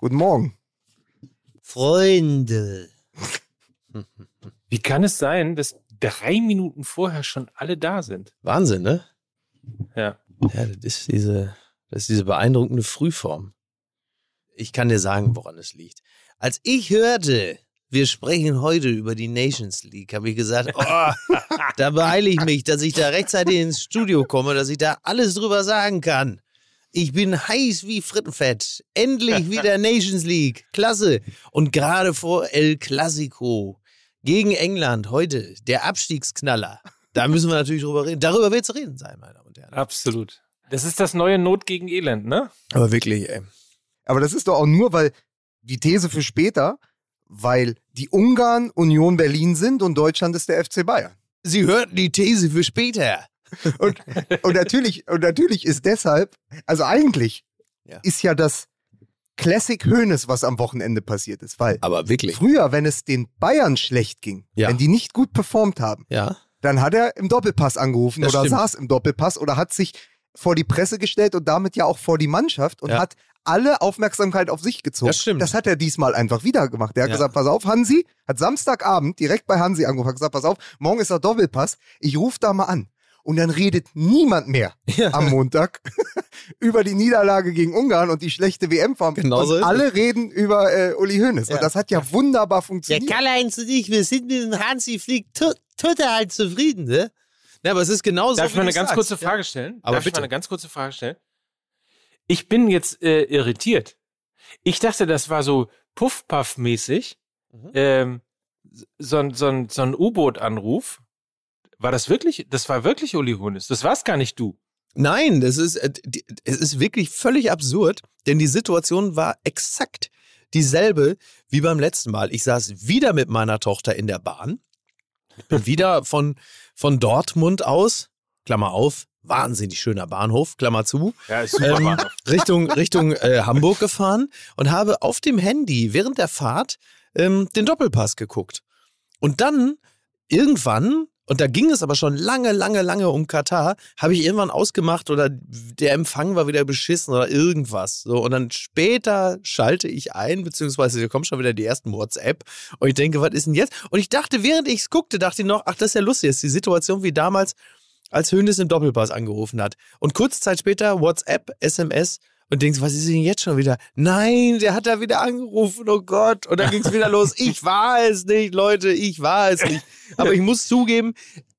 Guten Morgen. Freunde. Wie kann es sein, dass drei Minuten vorher schon alle da sind? Wahnsinn, ne? Ja. Ja, das ist diese, das ist diese beeindruckende Frühform. Ich kann dir sagen, woran es liegt. Als ich hörte, wir sprechen heute über die Nations League, habe ich gesagt, oh, da beeile ich mich, dass ich da rechtzeitig ins Studio komme, dass ich da alles drüber sagen kann. Ich bin heiß wie Frittenfett. Endlich wieder Nations League. Klasse. Und gerade vor El Clasico gegen England heute, der Abstiegsknaller. Da müssen wir natürlich drüber reden. Darüber wird es reden sein, meine Damen und Herren. Absolut. Das ist das neue Not gegen Elend, ne? Aber wirklich, ey. Aber das ist doch auch nur, weil die These für später, weil die Ungarn Union Berlin sind und Deutschland ist der FC Bayern. Sie hörten die These für später. Und, und, natürlich, und natürlich ist deshalb, also eigentlich Ja. ist ja das Classic Hönes, was am Wochenende passiert ist. Weil Aber wirklich. früher, wenn es den Bayern schlecht ging, Ja. wenn die nicht gut performt haben, Ja. dann hat er im Doppelpass angerufen Das oder stimmt. saß im Doppelpass oder hat sich vor die Presse gestellt und damit ja auch vor die Mannschaft und hat alle Aufmerksamkeit auf sich gezogen. Das stimmt. Das hat er diesmal einfach wieder gemacht. Der hat Ja. gesagt, pass auf, Hansi, hat Samstagabend direkt bei Hansi angerufen, hat gesagt, pass auf, morgen ist der Doppelpass, ich rufe da mal an. Und dann redet niemand mehr Ja. am Montag über die Niederlage gegen Ungarn und die schlechte WM-Form. Genau so und ist alle reden über äh, Uli Hoeneß. Ja. Und das hat ja wunderbar Der funktioniert. Karl-Heinz und ich, wir sind mit dem Hansi Flick to total zufrieden, ne? Ja, aber es ist genauso. Darf ich mal eine ganz sagst. kurze Ja. Frage stellen? Aber Darf ich bitte. mal eine ganz kurze Frage stellen? Ich bin jetzt äh, irritiert. Ich dachte, das war so Puff-Puff-mäßig. Mhm. Ähm, so so so ein U-Boot-Anruf. War das wirklich? Das war wirklich Uli Hoeneß. Das war's gar nicht du. Nein, das ist, äh, es ist wirklich völlig absurd, denn die Situation war exakt dieselbe wie beim letzten Mal. Ich saß wieder mit meiner Tochter in der Bahn, bin wieder von, von Dortmund aus, Klammer auf, wahnsinnig schöner Bahnhof, Klammer zu, Ja, ähm, Richtung, Richtung äh, Hamburg gefahren und habe auf dem Handy während der Fahrt ähm, den Doppelpass geguckt. Und dann irgendwann, und da ging es aber schon lange, lange, lange um Katar, habe ich irgendwann ausgemacht oder der Empfang war wieder beschissen oder irgendwas. So, und dann später schalte ich ein, beziehungsweise da kommt schon wieder die ersten WhatsApp und ich denke, was ist denn jetzt? Und ich dachte, während ich es guckte, dachte ich noch, ach, das ist ja lustig, das ist die Situation wie damals, als Hönes im Doppelpass angerufen hat. Und kurze Zeit später WhatsApp, SMS und denkst, was ist denn jetzt schon wieder? Nein, der hat da wieder angerufen, oh Gott. Und dann ging es wieder los. Ich war es nicht, Leute, ich war es nicht. Aber ich muss zugeben,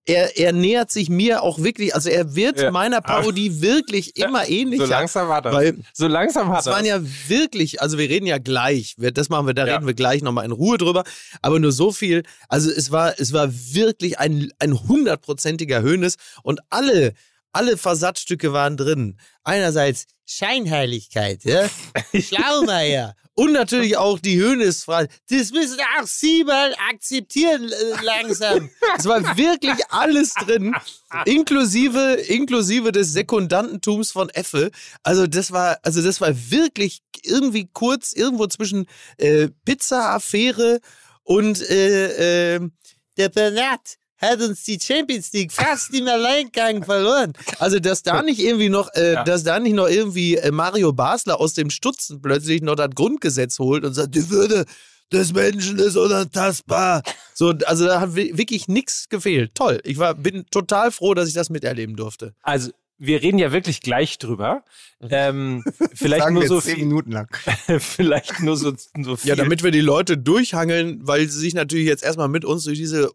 er, er nähert sich mir auch wirklich, also er wird Ja. meiner Parodie wirklich immer ähnlicher. So langsam hat er. Weil so langsam hat das waren er. ja wirklich, also wir reden ja gleich, das machen wir, da Ja. reden wir gleich nochmal in Ruhe drüber, aber nur so viel, also es war, es war wirklich ein, ein hundertprozentiger Höhnes und alle, alle Versatzstücke waren drin. Einerseits Scheinheiligkeit, ja, Schlaumeier und natürlich auch die Höhnes-Frage, das müssen auch Sie mal akzeptieren äh, langsam. Es war wirklich alles drin, inklusive, inklusive des Sekundantentums von Effe. Also das war, also das war wirklich irgendwie kurz irgendwo zwischen äh, Pizza-Affäre und äh, äh, der Bernat hat uns die Champions League fast im Alleingang verloren. Also, dass da nicht irgendwie noch, äh, Ja. dass da nicht noch irgendwie äh, Mario Basler aus dem Stutzen plötzlich noch das Grundgesetz holt und sagt, die Würde des Menschen ist unantastbar. So, also da hat wi- wirklich nichts gefehlt. Toll. Ich war, bin total froh, dass ich das miterleben durfte. Also, wir reden ja wirklich gleich drüber. Ähm, vielleicht Sagen nur wir so zehn viel, Minuten lang. vielleicht nur so, so viel. Ja, damit wir die Leute durchhangeln, weil sie sich natürlich jetzt erstmal mit uns durch diese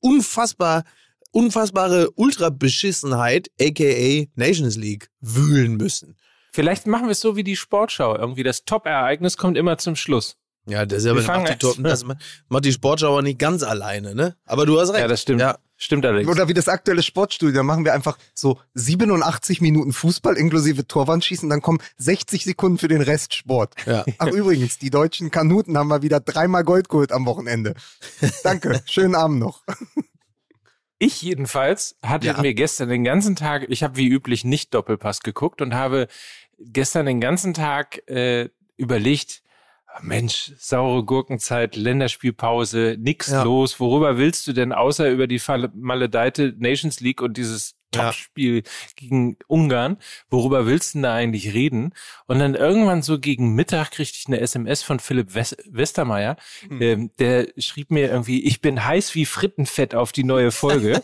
unfassbar, unfassbare Ultra-Beschissenheit, aka Nations League, wühlen müssen. Vielleicht machen wir es so wie die Sportschau. Irgendwie das Top-Ereignis kommt immer zum Schluss. Ja, das ist aber macht die, Tor- das macht die Sportschau aber nicht ganz alleine, ne? Aber du hast recht. Ja, das stimmt. Ja. Stimmt allerdings. Oder wie das aktuelle Sportstudio, da machen wir einfach so 87 Minuten Fußball inklusive Torwandschießen, dann kommen 60 Sekunden für den Rest Sport. Ja. Ach übrigens, die deutschen Kanuten haben mal wieder dreimal Gold geholt am Wochenende. Danke, schönen Abend noch. Ich jedenfalls hatte Ja. mir gestern den ganzen Tag, ich habe wie üblich nicht Doppelpass geguckt und habe gestern den ganzen Tag äh, überlegt, Mensch, saure Gurkenzeit, Länderspielpause, nix Ja. los. Worüber willst du denn außer über die maledeite Nations League und dieses Topspiel gegen Ungarn. Worüber willst du denn da eigentlich reden? Und dann irgendwann so gegen Mittag kriegte ich eine SMS von Philipp West Westermeier. Hm. Ähm, der schrieb mir irgendwie, ich bin heiß wie Frittenfett auf die neue Folge.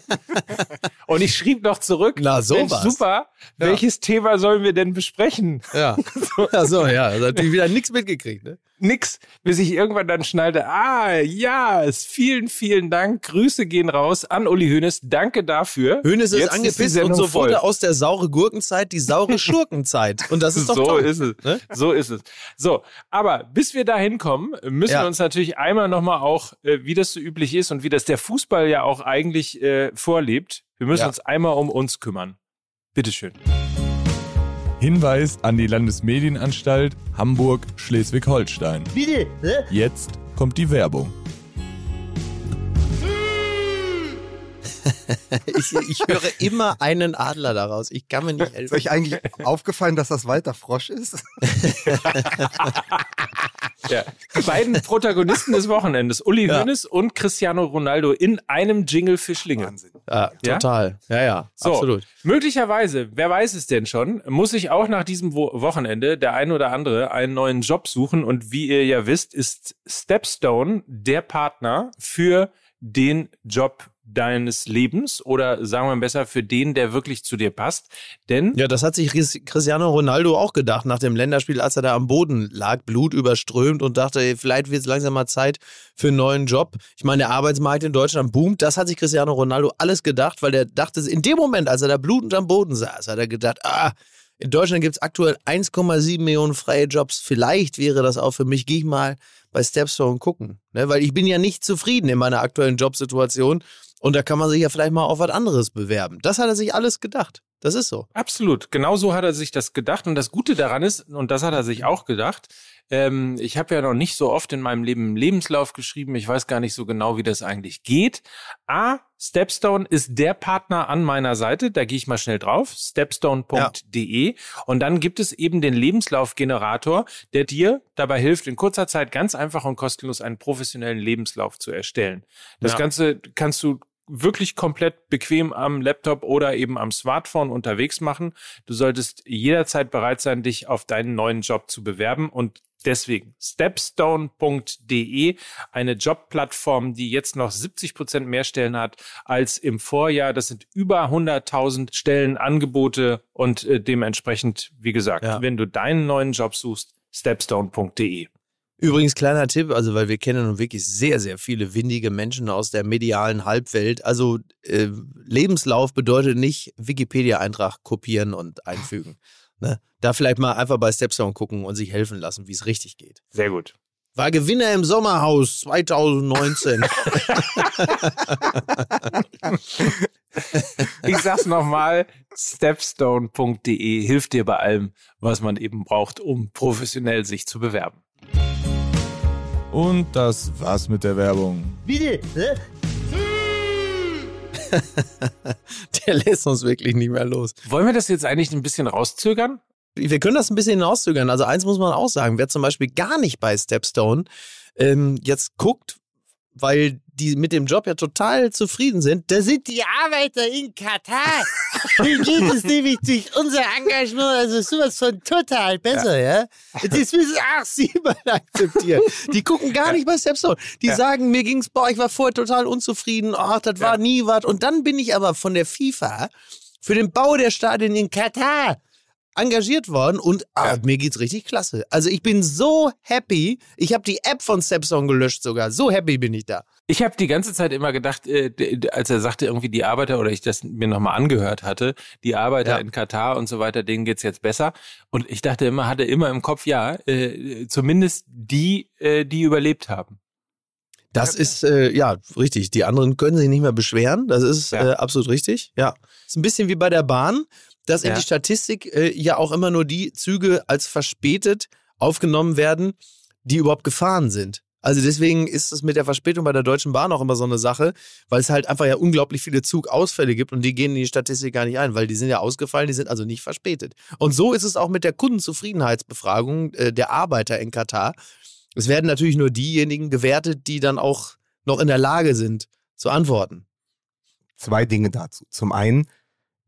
Und ich schrieb noch zurück, Na, Mensch, sowas. super, welches Thema sollen wir denn besprechen? Ja. ja, so, ja. Also natürlich wieder nichts mitgekriegt, ne? Nix, bis ich irgendwann dann schnallte, ah, ja, es- vielen, vielen Dank, Grüße gehen raus an Uli Hoeneß, danke dafür. Hönes ist Jetzt angepisst und so voll. wurde aus der saure Gurkenzeit die saure Schurkenzeit. Und das ist doch so toll. ist es. Ne? So ist es. So, aber bis wir dahin kommen, müssen Ja. wir uns natürlich einmal nochmal auch, äh, wie das so üblich ist und wie das der Fußball ja auch eigentlich äh, vorlebt, wir müssen Ja. uns einmal um uns kümmern. Bitteschön. Hinweis an die Landesmedienanstalt Hamburg-Schleswig-Holstein. Bitte, hä? Jetzt kommt die Werbung. Ich, ich höre immer einen Adler daraus. Ich kann mir nicht Ist helfen. euch eigentlich aufgefallen, dass das Walter Frosch ist? Ja. Die beiden Protagonisten des Wochenendes, Uli Ja. Hoeneß und Cristiano Ronaldo in einem Jingle für Schlinge. Wahnsinn. Ja, Ja? total. Ja, ja, So, absolut. möglicherweise, wer weiß es denn schon, muss sich auch nach diesem Wo Wochenende der ein oder andere einen neuen Job suchen. Und wie ihr ja wisst, ist Stepstone der Partner für den Job deines Lebens oder sagen wir besser für den, der wirklich zu dir passt. Denn Ja, das hat sich Cristiano Ronaldo auch gedacht nach dem Länderspiel, als er da am Boden lag, Blut überströmt und dachte, vielleicht wird es langsam mal Zeit für einen neuen Job. Ich meine, der Arbeitsmarkt in Deutschland boomt. Das hat sich Cristiano Ronaldo alles gedacht, weil der dachte, in dem Moment, als er da blutend am Boden saß, hat er gedacht, ah, in Deutschland gibt es aktuell 1,7 Millionen freie Jobs. Vielleicht wäre das auch für mich. Gehe ich mal bei Stepstone gucken. Ne? Weil ich bin ja nicht zufrieden in meiner aktuellen Jobsituation. Und da kann man sich ja vielleicht mal auf was anderes bewerben. Das hat er sich alles gedacht. Das ist so. Absolut, genau so hat er sich das gedacht. Und das Gute daran ist, und das hat er sich auch gedacht, ähm, ich habe ja noch nicht so oft in meinem Leben einen Lebenslauf geschrieben. Ich weiß gar nicht so genau, wie das eigentlich geht. A, Stepstone ist der Partner an meiner Seite. Da gehe ich mal schnell drauf. Stepstone.de. Und dann gibt es eben den Lebenslaufgenerator, der dir dabei hilft, in kurzer Zeit ganz einfach und kostenlos einen professionellen Lebenslauf zu erstellen. Das Ja. Ganze kannst du wirklich komplett bequem am Laptop oder eben am Smartphone unterwegs machen. Du solltest jederzeit bereit sein, dich auf deinen neuen Job zu bewerben und deswegen stepstone.de, eine Jobplattform, die jetzt noch 70 Prozent mehr Stellen hat als im Vorjahr. Das sind über 100.000 Stellenangebote und äh, dementsprechend, wie gesagt, Ja. wenn du deinen neuen Job suchst, stepstone.de. Übrigens, kleiner Tipp, also weil wir kennen nun wirklich sehr, sehr viele windige Menschen aus der medialen Halbwelt. Also äh, Lebenslauf bedeutet nicht Wikipedia-Eintrag kopieren und einfügen. Ne? Da vielleicht mal einfach bei Stepstone gucken und sich helfen lassen, wie es richtig geht. Sehr gut. War Gewinner im Sommerhaus 2019. Ich sag's nochmal, stepstone.de hilft dir bei allem, was man eben braucht, um professionell sich zu bewerben. Und das war's mit der Werbung. Bitte, hä? Der lässt uns wirklich nicht mehr los. Wollen wir das jetzt eigentlich ein bisschen rauszögern? Wir können das ein bisschen hinauszögern. Also eins muss man auch sagen, wer zum Beispiel gar nicht bei Stepstone ähm, jetzt guckt, weil die mit dem Job ja total zufrieden sind, da sind die Arbeiter in Katar. Denen geht es nämlich durch unser Engagement, also sowas von total besser, ja. Das müssen auch sie mal akzeptieren. Die gucken gar nicht bei Stepstone. Die sagen, mir ging's, boah, ich war vorher total unzufrieden, ach, das war nie was. Und dann bin ich aber von der FIFA für den Bau der Stadien in Katar engagiert worden und ah, mir geht's richtig klasse. Also ich bin so happy. Ich habe die App von Stepstone gelöscht sogar. So happy bin ich da. Ich habe die ganze Zeit immer gedacht, äh, als er sagte, irgendwie die Arbeiter, oder ich das mir nochmal angehört hatte, die Arbeiter Ja. in Katar und so weiter, denen geht's jetzt besser. Und ich dachte immer, hatte immer im Kopf, ja, äh, zumindest die, äh, die überlebt haben. Das ist, äh, ja, richtig. Die anderen können sich nicht mehr beschweren. Das ist Ja. äh, absolut richtig. Ja. Ist ein bisschen wie bei der Bahn, dass in Ja. die Statistik äh, ja auch immer nur die Züge als verspätet aufgenommen werden, die überhaupt gefahren sind. Also deswegen ist es mit der Verspätung bei der Deutschen Bahn auch immer so eine Sache, weil es halt einfach ja unglaublich viele Zugausfälle gibt und die gehen in die Statistik gar nicht ein, weil die sind ja ausgefallen, die sind also nicht verspätet. Und so ist es auch mit der Kundenzufriedenheitsbefragung äh, der Arbeiter in Katar. Es werden natürlich nur diejenigen gewertet, die dann auch noch in der Lage sind zu antworten. Zwei Dinge dazu. Zum einen,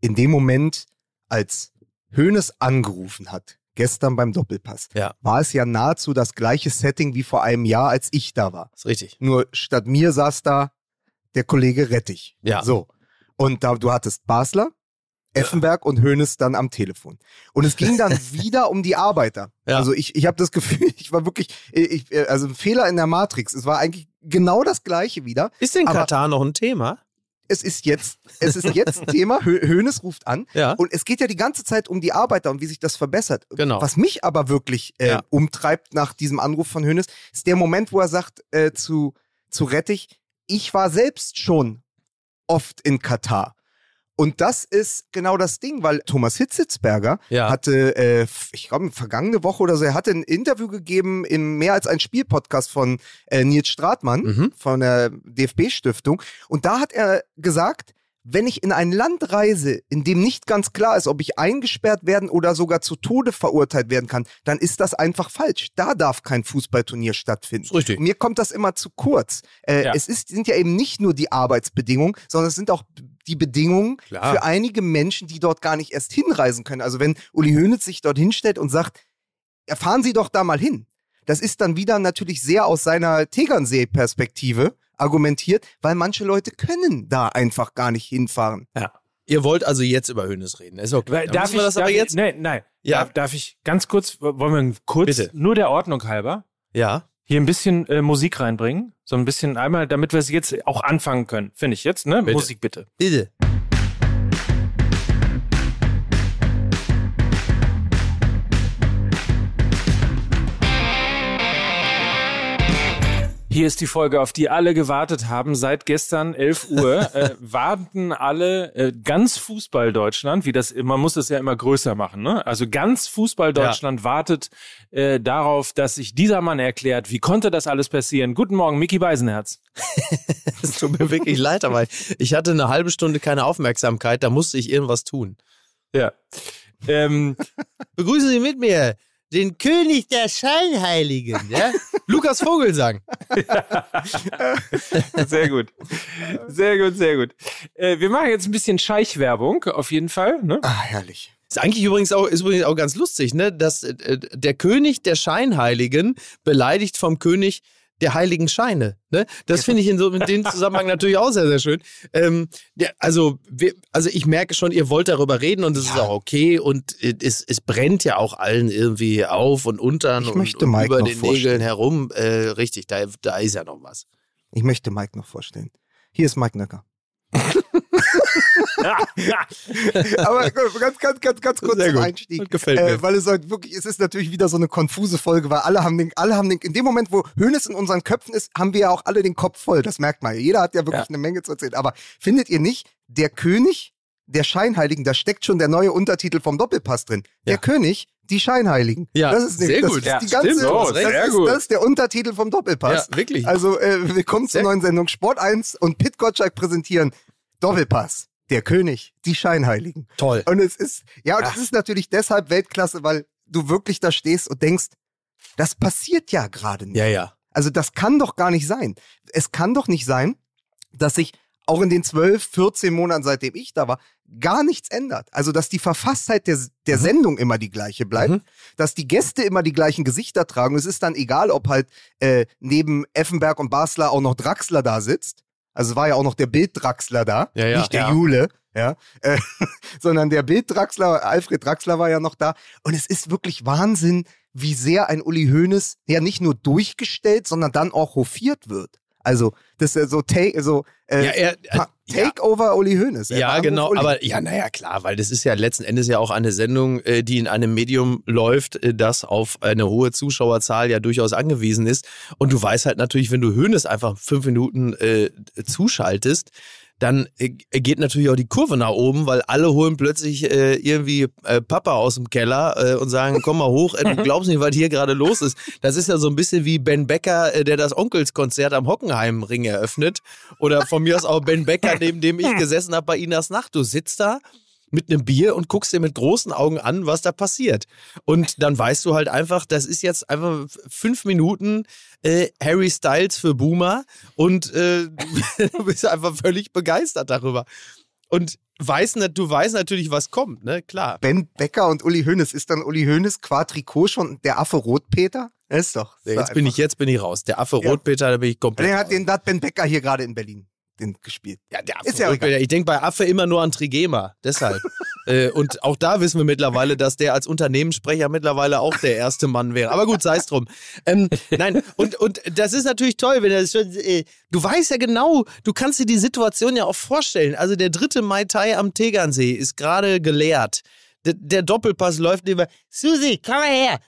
in dem Moment, als Hoeneß angerufen hat, gestern beim Doppelpass, Ja. war es ja nahezu das gleiche Setting wie vor einem Jahr, als ich da war. Ist richtig. Nur statt mir saß da der Kollege Rettich. Ja. So. Und da, du hattest Basler, Effenberg und Hoeneß dann am Telefon. Und es ging dann wieder um die Arbeiter. Ja. Also ich, ich habe das Gefühl, ich war wirklich, ich, also ein Fehler in der Matrix. Es war eigentlich genau das gleiche wieder. Ist denn Katar noch ein Thema? Es ist jetzt, es ist jetzt Thema. Hö Hoeneß ruft an. Ja. Und es geht ja die ganze Zeit um die Arbeiter und wie sich das verbessert. Genau. Was mich aber wirklich äh, Ja. umtreibt nach diesem Anruf von Hoeneß, ist der Moment, wo er sagt äh, zu, zu Rettich, ich war selbst schon oft in Katar. Und das ist genau das Ding, weil Thomas Hitzitzberger Ja. hatte, äh, ich glaube, vergangene Woche oder so, er hatte ein Interview gegeben im Mehr als ein Spiel-Podcast von äh, Nils Stratmann Mhm. von der DFB-Stiftung. Und da hat er gesagt, wenn ich in ein Land reise, in dem nicht ganz klar ist, ob ich eingesperrt werden oder sogar zu Tode verurteilt werden kann, dann ist das einfach falsch. Da darf kein Fußballturnier stattfinden. Richtig. Und mir kommt das immer zu kurz. Äh, Ja. Es ist, sind ja eben nicht nur die Arbeitsbedingungen, sondern es sind auch die Bedingungen Klar. für einige Menschen, die dort gar nicht erst hinreisen können. Also wenn Uli Hoeneß sich dort hinstellt und sagt, ja, fahren Sie doch da mal hin. Das ist dann wieder natürlich sehr aus seiner Tegernsee-Perspektive argumentiert, weil manche Leute können da einfach gar nicht hinfahren. Ihr wollt also jetzt über Hönes reden. Ist okay. Darf ich wir das darf aber ich, jetzt? Nein, nein. Ja. Darf, darf ich ganz kurz, wollen wir kurz, Bitte. nur der Ordnung halber, Ja. Hier ein bisschen äh, Musik reinbringen? So ein bisschen einmal, damit wir es jetzt auch anfangen können. Finde ich jetzt, ne? Bitte. Musik bitte. Bitte. Hier ist die Folge, auf die alle gewartet haben. Seit gestern 11 Uhr äh, warten alle äh, ganz Fußball Deutschland, wie das man muss es ja immer größer machen. Ne? Also ganz Fußball Deutschland wartet äh, darauf, dass sich dieser Mann erklärt, wie konnte das alles passieren. Guten Morgen, Mickey Beisenherz. Es tut mir wirklich leid, aber ich hatte eine halbe Stunde keine Aufmerksamkeit, da musste ich irgendwas tun. Ja. Ähm, Begrüßen Sie mit mir den König der Scheinheiligen, ja? Lukas Vogelsang. sehr gut. Sehr gut, sehr gut. Äh, wir machen jetzt ein bisschen Scheichwerbung, auf jeden Fall. Ne? Ah, herrlich. Ist eigentlich übrigens auch, ist übrigens auch ganz lustig, ne? Dass äh, der König der Scheinheiligen beleidigt vom König der heiligen Scheine. Ne? Das finde ich in, so, in dem Zusammenhang natürlich auch sehr, sehr schön. Ähm, der, also, wir, also ich merke schon, ihr wollt darüber reden und das ist auch okay und es, es brennt ja auch allen irgendwie auf und untern Ich und, möchte und über den vorstellen. Nägeln herum. Äh, richtig, da, da ist ja noch was. Ich möchte Mike noch vorstellen. Hier ist Mike Nöcker. Aber gut, ganz, ganz, ganz, ganz kurz Sehr zum gut. Einstieg. Das gefällt mir. Äh, weil es halt wirklich, es ist natürlich wieder so eine konfuse Folge, weil alle haben den, alle haben den, in dem Moment, wo Hönes in unseren Köpfen ist, haben wir ja auch alle den Kopf voll. Das merkt man ja. Jeder hat ja wirklich Ja. eine Menge zu erzählen. Aber findet ihr nicht, der König der Scheinheiligen, da steckt schon der neue Untertitel vom Doppelpass drin. Der Ja. König, die Scheinheiligen. Ja, das ist sehr das gut. Ist Ja, die stimmt, ganze, so, das, sehr ist, gut. das ist der Untertitel vom Doppelpass. Ja, wirklich. Also, äh, willkommen zur neuen Sendung Sport 1 und Pit Gottschalk präsentieren Doppelpass. Der König, die Scheinheiligen. Toll. Und es ist, ja, und Ach. es ist natürlich deshalb Weltklasse, weil du wirklich da stehst und denkst, das passiert ja gerade nicht. Ja, ja. Also das kann doch gar nicht sein. Es kann doch nicht sein, dass sich auch in den 12, 14 Monaten, seitdem ich da war, gar nichts ändert. Also, dass die Verfasstheit der, der Sendung immer die gleiche bleibt, Mhm. dass die Gäste immer die gleichen Gesichter tragen. Es ist dann egal, ob halt äh, neben Effenberg und Basler auch noch Draxler da sitzt. Also war ja auch noch der Bild-Draxler da, Ja, ja. nicht der Ja. Jule, ja, äh, sondern der Bild-Draxler, Alfred Draxler war ja noch da. Und es ist wirklich Wahnsinn, wie sehr ein Uli Hoeneß ja nicht nur durchgestellt, sondern dann auch hofiert wird. Also, das ist so, take, so äh, Ja, er, Pa- ja. Takeover Uli Hoeneß. Ja, genau, Uli. aber ja, naja, klar, weil das ist ja letzten Endes ja auch eine Sendung, äh, die in einem Medium läuft, äh, das auf eine hohe Zuschauerzahl ja durchaus angewiesen ist. Und du weißt halt natürlich, wenn du Höhnes einfach fünf Minuten äh, zuschaltest, dann äh, geht natürlich auch die Kurve nach oben, weil alle holen plötzlich äh, irgendwie äh, Papa aus dem Keller äh, und sagen, komm mal hoch, äh, du glaubst nicht, was hier gerade los ist. Das ist ja so ein bisschen wie Ben Becker, äh, der das Onkelskonzert am Hockenheimring eröffnet. Oder von mir aus auch Ben Becker, neben dem ich gesessen habe bei Inas Nacht. Du sitzt da mit einem Bier und guckst dir mit großen Augen an, was da passiert. Und dann weißt du halt einfach, das ist jetzt einfach fünf Minuten äh, Harry Styles für Boomer und äh, du bist einfach völlig begeistert darüber. und weiß, du weißt natürlich, was kommt, ne? Klar. Ben Becker und Uli Hoeneß. Ist dann Uli Hoeneß qua Trikot schon der Affe Rotpeter? Ist doch. ist Jetzt bin ich, jetzt bin ich raus. Der Affe Ja. Rotpeter, da bin ich komplett. Den hat, den hat Ben Becker hier gerade in Berlin den gespielt. Ja, der Affe Ist ja Rotpeter. Ich denke bei Affe immer nur an Trigema, deshalb. äh, und auch da wissen wir mittlerweile, dass der als Unternehmenssprecher mittlerweile auch der erste Mann wäre. Aber gut, sei es drum. Ähm, nein, und, und das ist natürlich toll, wenn er das schon. Äh, du weißt ja genau, du kannst dir die Situation ja auch vorstellen. Also der dritte Mai Tai am Tegernsee ist gerade geleert. Der, der Doppelpass läuft über. Susi, komm mal her.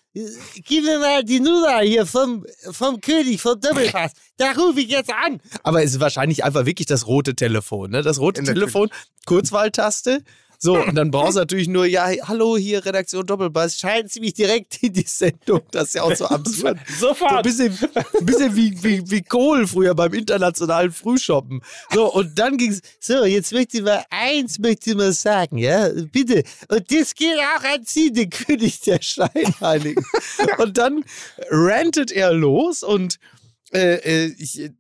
Gib mir mal die Nummer hier vom, vom König, vom Doppelpass. Da rufe ich jetzt an. Aber es ist wahrscheinlich einfach wirklich das rote Telefon. Ne? Das rote. Telefon, Kurzwahltaste. So, und dann brauchst du natürlich nur, ja, hallo, hier Redaktion Doppelpass, schalten Sie mich direkt in die Sendung. Das ist ja auch so absurd. So ein Sofort. bisschen, ein bisschen wie, wie, wie Kohl früher beim internationalen Frühshoppen. So, und dann ging's, so, jetzt möchte ich mal eins möchte ich mal sagen, ja, bitte. Und das geht auch an Sie, den König der Scheinheiligen. und dann rantet er los und äh, äh, ich,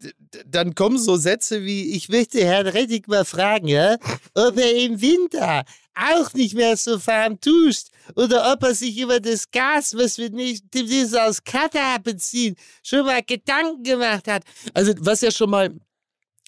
dann kommen so Sätze wie, ich möchte Herrn Rettig mal fragen, ja, ob er im Winter auch nicht mehr so fahren tust oder ob er sich über das Gas, was wir nicht aus Katar beziehen, schon mal Gedanken gemacht hat. Also was ja schon mal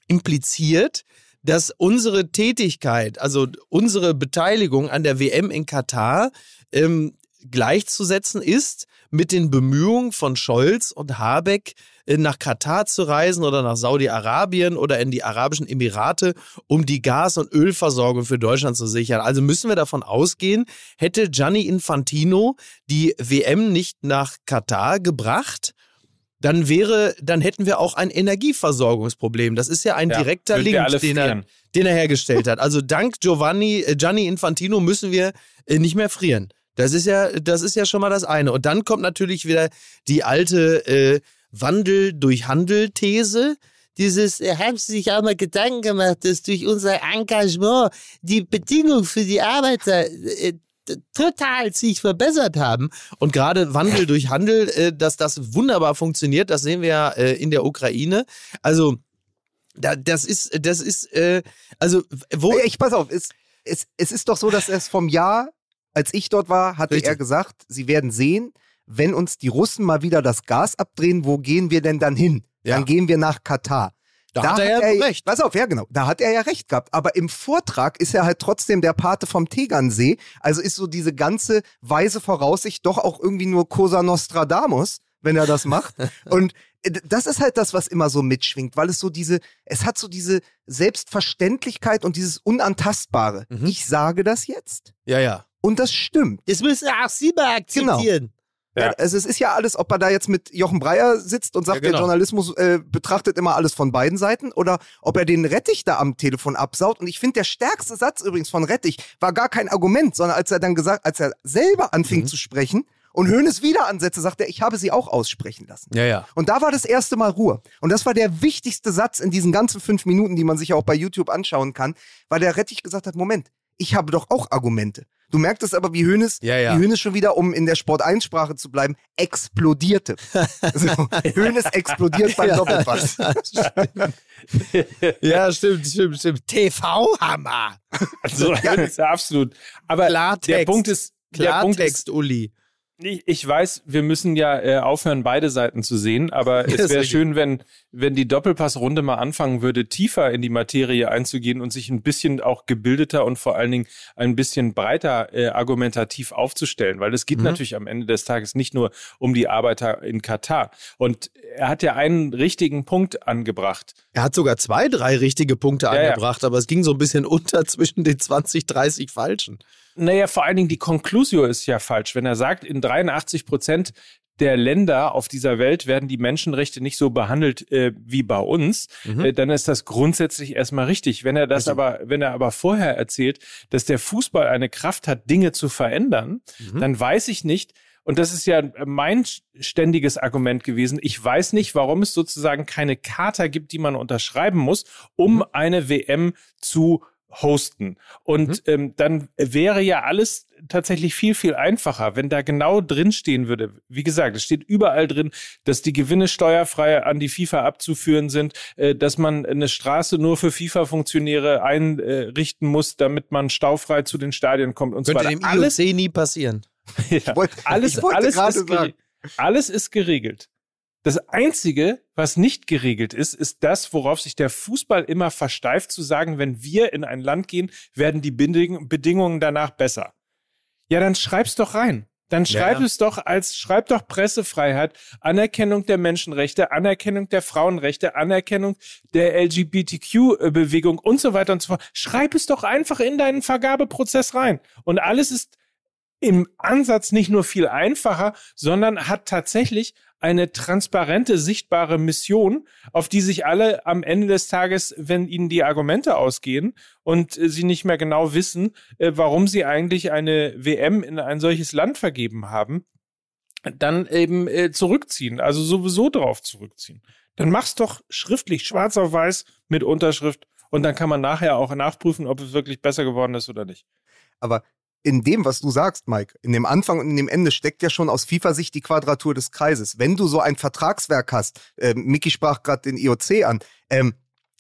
impliziert, dass unsere Tätigkeit, also unsere Beteiligung an der WM in Katar ähm, gleichzusetzen ist mit den Bemühungen von Scholz und Habeck nach Katar zu reisen oder nach Saudi-Arabien oder in die Arabischen Emirate, um die Gas- und Ölversorgung für Deutschland zu sichern. Also müssen wir davon ausgehen, hätte Gianni Infantino die WM nicht nach Katar gebracht, dann wäre, dann hätten wir auch ein Energieversorgungsproblem. Das ist ja ein Ja, direkter Link, den er, den er hergestellt hat. Also dank Giovanni, äh, Gianni Infantino müssen wir äh, nicht mehr frieren. Das ist ja, das ist ja schon mal das eine. Und dann kommt natürlich wieder die alte äh, Wandel durch Handel-These. Dieses, haben Sie sich auch mal Gedanken gemacht, dass durch unser Engagement die Bedingungen für die Arbeiter äh, total sich verbessert haben. Und gerade Wandel durch Handel, äh, dass das wunderbar funktioniert, das sehen wir ja äh, in der Ukraine. Also, da, das ist, das ist, äh, also, wo. Ich pass auf, es, es, es ist doch so, dass es vom Jahr, als ich dort war, hatte Richtig. er gesagt, sie werden sehen, wenn uns die Russen mal wieder das Gas abdrehen, wo gehen wir denn dann hin? Ja. Dann gehen wir nach Katar. Da hat er ja recht. Pass auf, ja genau, da hat er ja recht gehabt. Aber im Vortrag ist er halt trotzdem der Pate vom Tegernsee. Also ist so diese ganze weise Voraussicht doch auch irgendwie nur Cosa Nostradamus, wenn er das macht. Und äh, das ist halt das, was immer so mitschwingt, weil es so diese, es hat so diese Selbstverständlichkeit und dieses Unantastbare. Mhm. Ich sage das jetzt Ja, ja. und das stimmt. Das müssen auch Sie mal akzeptieren. Ja. Ja. Also es ist ja alles, ob er da jetzt mit Jochen Breyer sitzt und sagt, Ja, genau. der Journalismus äh, betrachtet immer alles von beiden Seiten oder ob er den Rettich da am Telefon absaut. Und ich finde, der stärkste Satz übrigens von Rettich war gar kein Argument, sondern als er dann gesagt, als er selber anfing Mhm. zu sprechen und Hönes wieder ansetzte, sagt er, ich habe sie auch aussprechen lassen. Ja, ja. Und da war das erste Mal Ruhe. Und das war der wichtigste Satz in diesen ganzen fünf Minuten, die man sich ja auch bei YouTube anschauen kann, weil der Rettich gesagt hat, Moment, ich habe doch auch Argumente. Du merktest aber, wie Hönes, Ja, ja. wie Hönes schon wieder, um in der Sport-1-Sprache zu bleiben, explodierte. so, Hönes explodiert beim Doppelpass. Ja, stimmt, stimmt, stimmt. TV-Hammer. Also, ja, ja absolut. Aber Klartext. der Punkt ist, der Punkt ist, Klartext, Uli. Ich, weiß, wir müssen ja äh, aufhören, beide Seiten zu sehen, aber Ja, es wäre schön, wenn, wenn die Doppelpassrunde mal anfangen würde, tiefer in die Materie einzugehen und sich ein bisschen auch gebildeter und vor allen Dingen ein bisschen breiter äh, argumentativ aufzustellen, weil es geht Mhm. natürlich am Ende des Tages nicht nur um die Arbeiter in Katar. Und er hat ja einen richtigen Punkt angebracht. Er hat sogar zwei, drei richtige Punkte Ja, ja. angebracht, aber es ging so ein bisschen unter zwischen den 20, 30 falschen. Naja, vor allen Dingen die Conclusio ist ja falsch. Wenn er sagt, in 83 Prozent der Länder auf dieser Welt werden die Menschenrechte nicht so behandelt äh, wie bei uns, Mhm. äh, dann ist das grundsätzlich erstmal richtig. Wenn er das Also- aber, wenn er aber vorher erzählt, dass der Fußball eine Kraft hat, Dinge zu verändern, Mhm. dann weiß ich nicht, und das ist ja mein ständiges Argument gewesen. Ich weiß nicht, warum es sozusagen keine Charta gibt, die man unterschreiben muss, um Mhm. eine WM zu hosten. Und Mhm. ähm, dann wäre ja alles tatsächlich viel, viel einfacher, wenn da genau drin stehen würde. Wie gesagt, es steht überall drin, dass die Gewinne steuerfrei an die FIFA abzuführen sind, äh, dass man eine Straße nur für FIFA-Funktionäre einrichten muss, damit man staufrei zu den Stadien kommt und Könnte so weiter. Alles, IOC nie passieren. ja, wollte- alles, ich wollte alles, ist sagen. alles ist geregelt. Das Einzige, was nicht geregelt ist, ist das, worauf sich der Fußball immer versteift, zu sagen, wenn wir in ein Land gehen, werden die Beding- Bedingungen danach besser. Ja, dann schreib's doch rein. Dann schreib Ja. es doch als, schreib doch Pressefreiheit, Anerkennung der Menschenrechte, Anerkennung der Frauenrechte, Anerkennung der LGBTQ-Bewegung und so weiter und so fort. Schreib es doch einfach in deinen Vergabeprozess rein. Und alles ist im Ansatz nicht nur viel einfacher, sondern hat tatsächlich eine transparente, sichtbare Mission, auf die sich alle am Ende des Tages, wenn ihnen die Argumente ausgehen und äh, sie nicht mehr genau wissen, äh, warum sie eigentlich eine WM in ein solches Land vergeben haben, dann eben äh, zurückziehen, also sowieso drauf zurückziehen. Dann mach's doch schriftlich, schwarz auf weiß mit Unterschrift und dann kann man nachher auch nachprüfen, ob es wirklich besser geworden ist oder nicht. Aber in dem, was du sagst, Mike, in dem Anfang und in dem Ende steckt ja schon aus FIFA-Sicht die Quadratur des Kreises. Wenn du so ein Vertragswerk hast, ähm, Mickey sprach gerade den IOC an, ähm,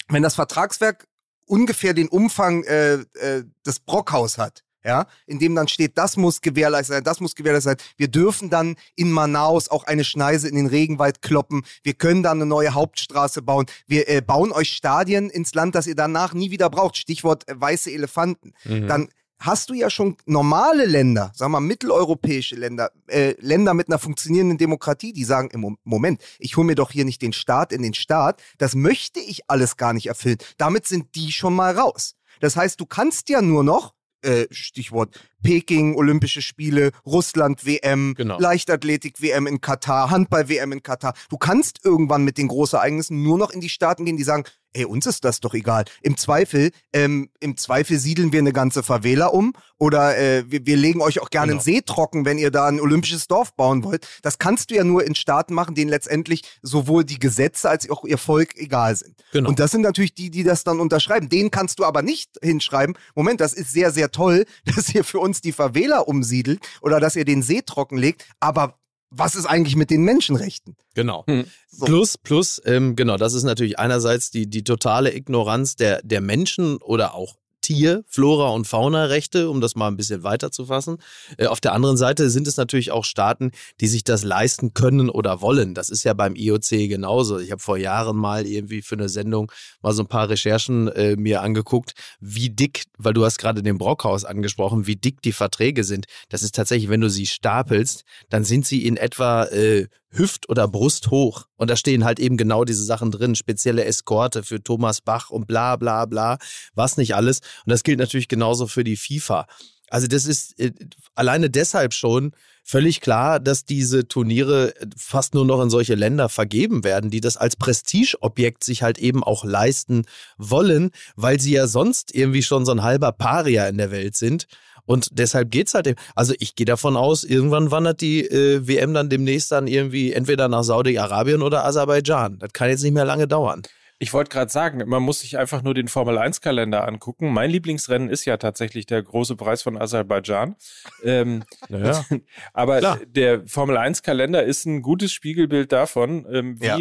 wenn das Vertragswerk ungefähr den Umfang äh, äh, des Brockhaus hat, ja, in dem dann steht, das muss gewährleistet sein, das muss gewährleistet sein. Wir dürfen dann in Manaus auch eine Schneise in den Regenwald kloppen. Wir können dann eine neue Hauptstraße bauen. Wir äh, bauen euch Stadien ins Land, das ihr danach nie wieder braucht. Stichwort äh, weiße Elefanten. Dann hast du ja schon normale Länder, sagen wir mal mitteleuropäische Länder, äh, Länder mit einer funktionierenden Demokratie, die sagen, im Mo- Moment, ich hole mir doch hier nicht den Staat in den Staat, das möchte ich alles gar nicht erfüllen. Damit sind die schon mal raus. Das heißt, du kannst ja nur noch, äh, Stichwort Peking, Olympische Spiele, Russland WM, Genau. Leichtathletik WM in Katar, Handball WM in Katar. Du kannst irgendwann mit den Großereignissen nur noch in die Staaten gehen, die sagen, ey, uns ist das doch egal. Im Zweifel, ähm, im Zweifel siedeln wir eine ganze Favela um oder äh, wir, wir legen euch auch gerne Genau. einen See trocken, wenn ihr da ein olympisches Dorf bauen wollt. Das kannst du ja nur in Staaten machen, denen letztendlich sowohl die Gesetze als auch ihr Volk egal sind. Genau. Und das sind natürlich die, die das dann unterschreiben. Denen kannst du aber nicht hinschreiben, Moment, das ist sehr, sehr toll, dass ihr für uns die Favela umsiedelt oder dass ihr den See trockenlegt, aber was ist eigentlich mit den Menschenrechten? Genau. Hm. So. Plus, plus, ähm, genau, das ist natürlich einerseits die, die totale Ignoranz der, der Menschen oder auch Tier, Flora und Fauna-Rechte, um das mal ein bisschen weiter zu fassen. Äh, auf der anderen Seite sind es natürlich auch Staaten, die sich das leisten können oder wollen. Das ist ja beim IOC genauso. Ich habe vor Jahren mal irgendwie für eine Sendung mal so ein paar Recherchen äh, mir angeguckt, wie dick, weil du hast gerade den Brockhaus angesprochen, wie dick die Verträge sind. Das ist tatsächlich, wenn du sie stapelst, dann sind sie in etwa äh, Hüft- oder Brust hoch. Und da stehen halt eben genau diese Sachen drin. Spezielle Eskorte für Thomas Bach und bla bla bla. Was nicht alles. Und das gilt natürlich genauso für die FIFA. Also das ist äh, alleine deshalb schon völlig klar, dass diese Turniere fast nur noch in solche Länder vergeben werden, die das als Prestigeobjekt sich halt eben auch leisten wollen, weil sie ja sonst irgendwie schon so ein halber Paria in der Welt sind. Und deshalb geht's halt eben. Also ich gehe davon aus, irgendwann wandert die äh, WM dann demnächst dann irgendwie entweder nach Saudi-Arabien oder Aserbaidschan. Das kann jetzt nicht mehr lange dauern. Ich wollte gerade sagen, man muss sich einfach nur den Formel-1-Kalender angucken. Mein Lieblingsrennen ist ja tatsächlich der große Preis von Aserbaidschan. Ähm, Naja. aber Klar. der Formel-1-Kalender ist ein gutes Spiegelbild davon, ähm, wie Ja.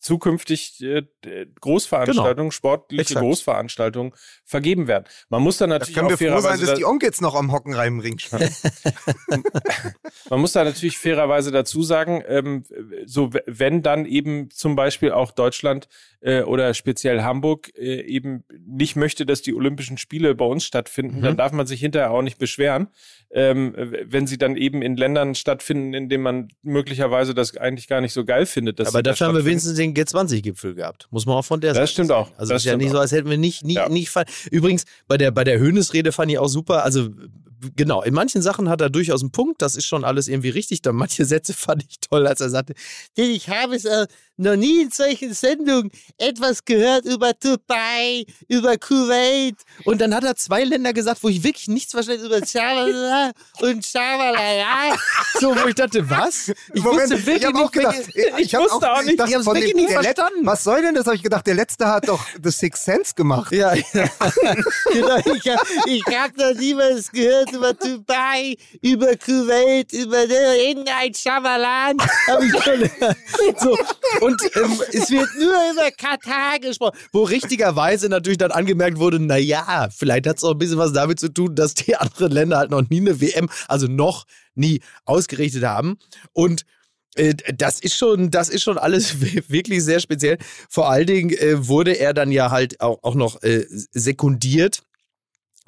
Zukünftig äh, Großveranstaltungen, sportliche Exakt. Großveranstaltungen vergeben werden. Man muss dann Da natürlich können auch wir froh sein, fairerweise dass da- die Onkels noch am Hockenreim im Ring stehen. Man muss da natürlich fairerweise dazu sagen, ähm, so wenn dann eben zum Beispiel auch Deutschland äh, oder speziell Hamburg äh, eben nicht möchte, dass die Olympischen Spiele bei uns stattfinden, Mhm. dann darf man sich hinterher auch nicht beschweren, ähm, wenn sie dann eben in Ländern stattfinden, in denen man möglicherweise das eigentlich gar nicht so geil findet. Dass Aber sie da dafür haben wir wenigstens den G20-Gipfel gehabt. Muss man auch von der Das Seite stimmt sagen. auch. Also Das ist ja nicht so, auch. als hätten wir nicht, nie, Ja. nicht Übrigens, bei der, bei der Höhnesrede fand ich auch super. Also genau, in manchen Sachen hat er durchaus einen Punkt. Das ist schon alles irgendwie richtig. Dann manche Sätze fand ich toll, als er sagte, "Denn ich habe es, äh, noch nie in solchen Sendungen etwas gehört über Dubai, über Kuwait. Und dann hat er zwei Länder gesagt, wo ich wirklich nichts verstanden über Schabala und Schabalala. So, wo ich dachte, was? Ich Moment, wusste wirklich ich nicht, gedacht, ich, hab wusste auch ich nicht, ich hab's von wirklich nicht verstanden. Was soll denn das? Habe ich gedacht, der letzte hat doch The Sixth Sense gemacht. Ja, ja. Genau, ich habe ich hab noch niemals gehört über Dubai, über Kuwait, über irgendein Schabalan. Hab ich schon, So, und ähm, es wird nur über Katar gesprochen. wo richtigerweise natürlich dann angemerkt wurde, naja, vielleicht hat es auch ein bisschen was damit zu tun, dass die anderen Länder halt noch nie eine WM, also noch nie ausgerichtet haben. Und äh, das ist schon, das ist schon alles wirklich sehr speziell. Vor allen Dingen äh, wurde er dann ja halt auch, auch noch äh, sekundiert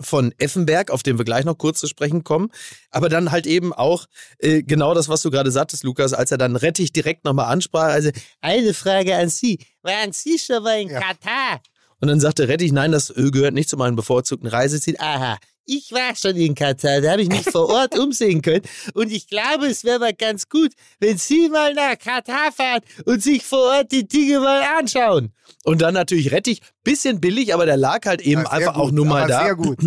von Effenberg, auf den wir gleich noch kurz zu sprechen kommen. Aber dann halt eben auch äh, genau das, was du gerade sagtest, Lukas, als er dann Rettich direkt nochmal ansprach. Also, Eine Frage an Sie. Waren Sie schon mal in Ja. Katar? und dann sagte Rettich, nein, das Öl gehört nicht zu meinem bevorzugten Reiseziel. Aha. Ich war schon in Katar, da habe ich mich vor Ort umsehen können. Und ich glaube, es wäre mal ganz gut, wenn Sie mal nach Katar fahren und sich vor Ort die Dinge mal anschauen. Und dann natürlich Rettich, bisschen billig, aber der lag halt eben Ja, einfach auch gut, nur mal da. Sehr gut.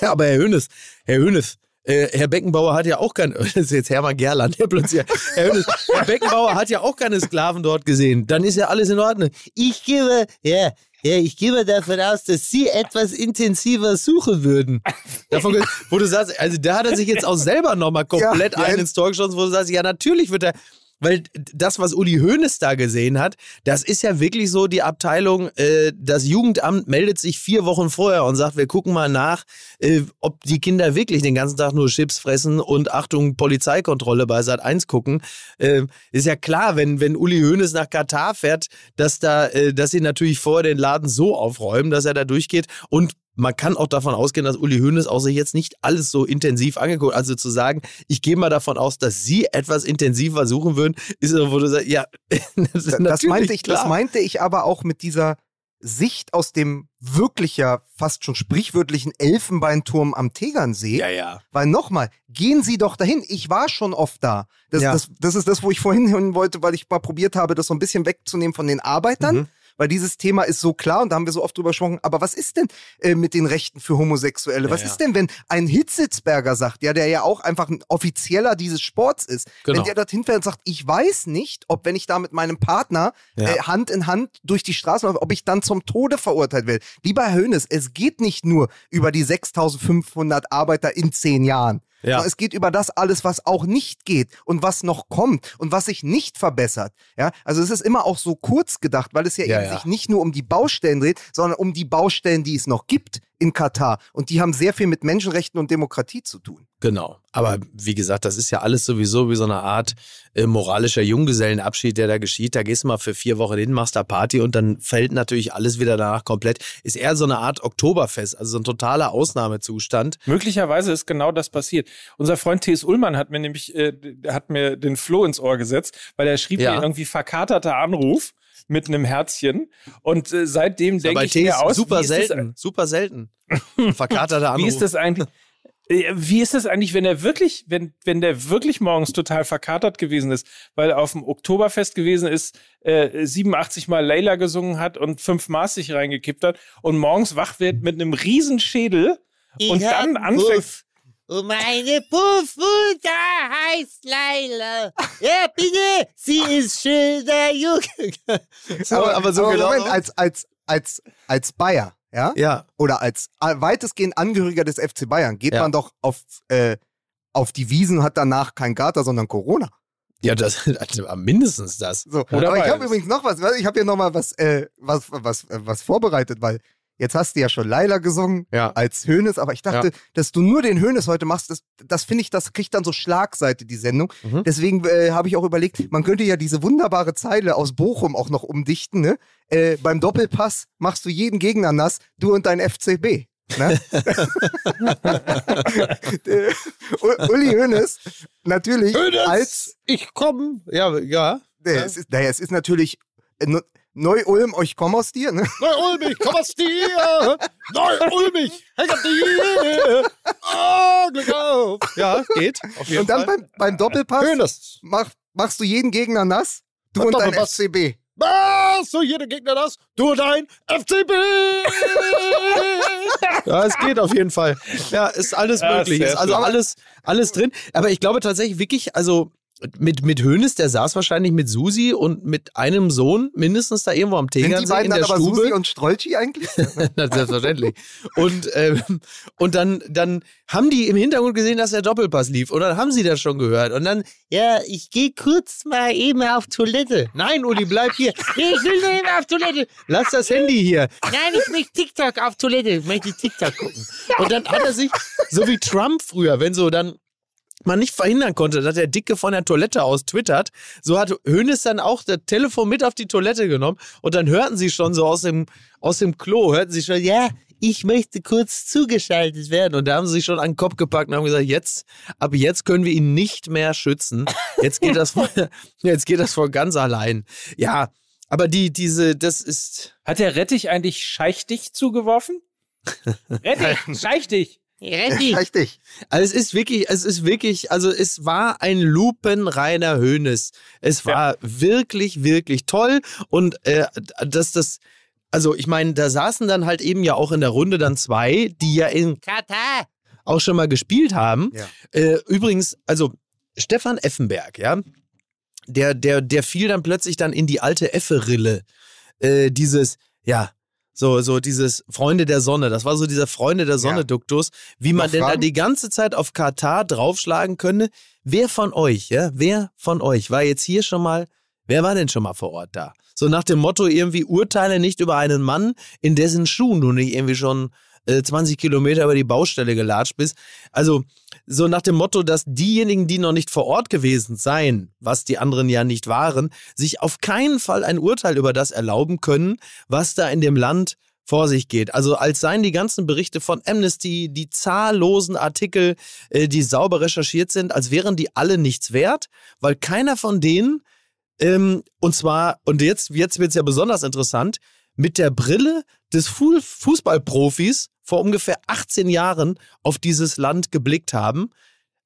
Ja, aber Herr Hönes, Herr Hönes, äh, Herr Beckenbauer hat ja auch kein, das ist jetzt Hermann Gerland, der plötzlich, Herr Hönes, Herr Beckenbauer hat ja auch keine Sklaven dort gesehen. Dann ist ja alles in Ordnung. Ich gehe, ja, ja, ich gehe mal davon aus, dass Sie etwas intensiver suchen würden. Davon, wo du sagst, also da hat er sich jetzt auch selber nochmal komplett ja. einen ins Tor geschossen, wo du sagst, ja, natürlich wird er, weil das, was Uli Hoeneß da gesehen hat, das ist ja wirklich so die Abteilung, äh, das Jugendamt meldet sich vier Wochen vorher und sagt, wir gucken mal nach, äh, ob die Kinder wirklich den ganzen Tag nur Chips fressen und Achtung, Polizeikontrolle bei Sat 1 gucken. Äh, ist ja klar, wenn, wenn Uli Hoeneß nach Katar fährt, dass da, äh, dass sie natürlich vorher den Laden so aufräumen, dass er da durchgeht und man kann auch davon ausgehen, dass Uli Hoeneß auch sich jetzt nicht alles so intensiv angeguckt. Also zu sagen, ich gehe mal davon aus, dass Sie etwas intensiver suchen würden, ist so, wo du sagst, ja, das ist Das meinte, ich, das meinte ich aber auch mit dieser Sicht aus dem wirklich ja fast schon sprichwörtlichen Elfenbeinturm am Tegernsee. ja, ja. Weil nochmal, gehen Sie doch dahin. Ich war schon oft da. Das, Ja. das, das ist das, wo ich vorhin hin wollte, weil ich mal probiert habe, das so ein bisschen wegzunehmen von den Arbeitern. Mhm. Weil dieses Thema ist so klar und da haben wir so oft drüber gesprochen. Aber was ist denn äh, mit den Rechten für Homosexuelle? Ja, was ja. ist denn, wenn ein Hitzitzberger sagt, ja, der ja auch einfach ein Offizieller dieses Sports ist, Genau. wenn der dorthin fährt und sagt, ich weiß nicht, ob wenn ich da mit meinem Partner Ja. äh, Hand in Hand durch die Straßen laufe, ob ich dann zum Tode verurteilt werde. Lieber Herr Hönes, es geht nicht nur über die 6500 Arbeiter in zehn Jahren. Ja. Es geht über das alles, was auch nicht geht und was noch kommt und was sich nicht verbessert. Ja, also es ist immer auch so kurz gedacht, weil es ja, Ja, eben ja. sich nicht nur um die Baustellen dreht, sondern um die Baustellen, die es noch gibt in Katar. Und die haben sehr viel mit Menschenrechten und Demokratie zu tun. Genau. Aber wie gesagt, das ist ja alles sowieso wie so eine Art äh, moralischer Junggesellenabschied, der da geschieht. Da gehst du mal für vier Wochen hin, machst da Party und dann fällt natürlich alles wieder danach komplett. Ist eher so eine Art Oktoberfest, also so ein totaler Ausnahmezustand. Möglicherweise ist genau das passiert. Unser Freund T.S. Ullmann hat mir nämlich, äh, der hat mir den Floh ins Ohr gesetzt, weil er schrieb Ja. mir irgendwie verkaterter Anruf mit einem Herzchen. Und äh, seitdem denke ich mir aus, super wie ist das- selten, super selten. Verkaterter Anruf. Wie ist das eigentlich? äh, Wie ist das eigentlich, wenn er wirklich, wenn, wenn der wirklich morgens total verkatert gewesen ist, weil er auf dem Oktoberfest gewesen ist, äh, 87 Mal Layla gesungen hat und fünf Maß sich reingekippt hat und morgens wach wird mit einem riesen Schädel und dann anfängt. Und meine Puffmutter heißt Leila. Ja, bitte, sie ist schöner Junge. So, aber so genau. Moment, als, als, als, als Bayer, ja? ja, oder als äh, weitestgehend Angehöriger des FC Bayern geht Ja. man doch auf, äh, auf die Wiesen und hat danach kein Kater, sondern Corona. ja, das also mindestens das. So. Oder Aber ich habe übrigens noch was. Ich habe hier noch mal was, äh, was, was, äh, was vorbereitet, weil jetzt hast du ja schon Laila gesungen Ja. als Hönes, aber ich dachte, dass du nur den Hönes heute machst, das, das finde ich, das kriegt dann so Schlagseite, die Sendung. Mhm. Deswegen äh, habe ich auch überlegt, man könnte ja diese wunderbare Zeile aus Bochum auch noch umdichten. Ne? Äh, beim Doppelpass machst du jeden Gegner nass, du und dein FCB. Ne? Uli Hoeneß, natürlich als ich komme. Ja, ja. Nee, es ist, naja, es ist natürlich äh, Neu-Ulm, ich komme aus dir, ne? Neu-Ulmig, komm aus dir! Neu-Ulmig, häng auf dir! Oh, Glück auf! Ja, geht. Auf jeden Und dann Fall. beim, beim Doppelpass mach, machst du jeden Gegner nass, Du und dein Doppelpass. FCB. Was? So jeder Gegner das? Du und dein FCB! ja, es geht auf jeden Fall. Ja, ist alles Ja, möglich. Ist also alles, alles drin. Aber ich glaube tatsächlich wirklich, also mit, mit Hönes, der saß wahrscheinlich mit Susi und mit einem Sohn mindestens da irgendwo am Sind die Tegernsee beiden in dann der aber Stube. Susi und Strolchi eigentlich? Selbstverständlich. Und, ähm, und dann, dann haben die im Hintergrund gesehen, dass der Doppelpass lief. Und dann haben sie das schon gehört. Und dann, Ja, ich gehe kurz mal eben auf Toilette. nein, Uli, bleib hier. Ich will nur eben auf Toilette. Lass das Handy hier. Nein, ich möchte TikTok auf Toilette. Ich möchte TikTok gucken. Und dann hat er sich, so wie Trump früher, wenn so dann man nicht verhindern konnte, dass der Dicke von der Toilette aus twittert, so hat Hönes dann auch das Telefon mit auf die Toilette genommen und dann hörten sie schon so aus dem, aus dem Klo, hörten sie schon, ja, Ich möchte kurz zugeschaltet werden. und da haben sie sich schon an den Kopf gepackt und haben gesagt, jetzt, ab jetzt können wir ihn nicht mehr schützen. Jetzt geht das von, jetzt geht das von ganz allein. Ja, aber die, diese, das ist, Hat der Rettich eigentlich scheichtig zugeworfen? Rettich, scheichtig. Retti. Richtig. Also es ist wirklich, es ist wirklich, also es war ein lupenreiner Hönes. Es war wirklich, wirklich toll und äh, dass das, also ich meine, da saßen dann halt eben ja auch in der Runde dann zwei, die ja in Katar. auch schon mal gespielt haben. Ja. Äh, übrigens, also Stefan Effenberg, ja, der, der, der fiel dann plötzlich dann in die alte Effe-Rille. Äh, dieses, ja, so, so dieses Freunde der Sonne, das war so dieser Freunde der Sonne-Duktus, wie man denn da die ganze Zeit auf Katar draufschlagen könne. Wer von euch, ja, wer von euch war jetzt hier schon mal, wer war denn schon mal vor Ort da? So nach dem Motto, irgendwie urteile nicht über einen Mann, in dessen Schuhen du nicht irgendwie schon äh, 20 Kilometer über die Baustelle gelatscht bist. Also so nach dem Motto, dass diejenigen, die noch nicht vor Ort gewesen seien, was die anderen ja nicht waren, sich auf keinen Fall ein Urteil über das erlauben können, was da in dem Land vor sich geht. Also als seien die ganzen Berichte von Amnesty, die zahllosen Artikel, äh, die sauber recherchiert sind, als wären die alle nichts wert, weil keiner von denen, ähm, und zwar, und jetzt, jetzt wird es ja besonders interessant, mit der Brille des Fu Fußballprofis vor ungefähr 18 Jahren auf dieses Land geblickt haben.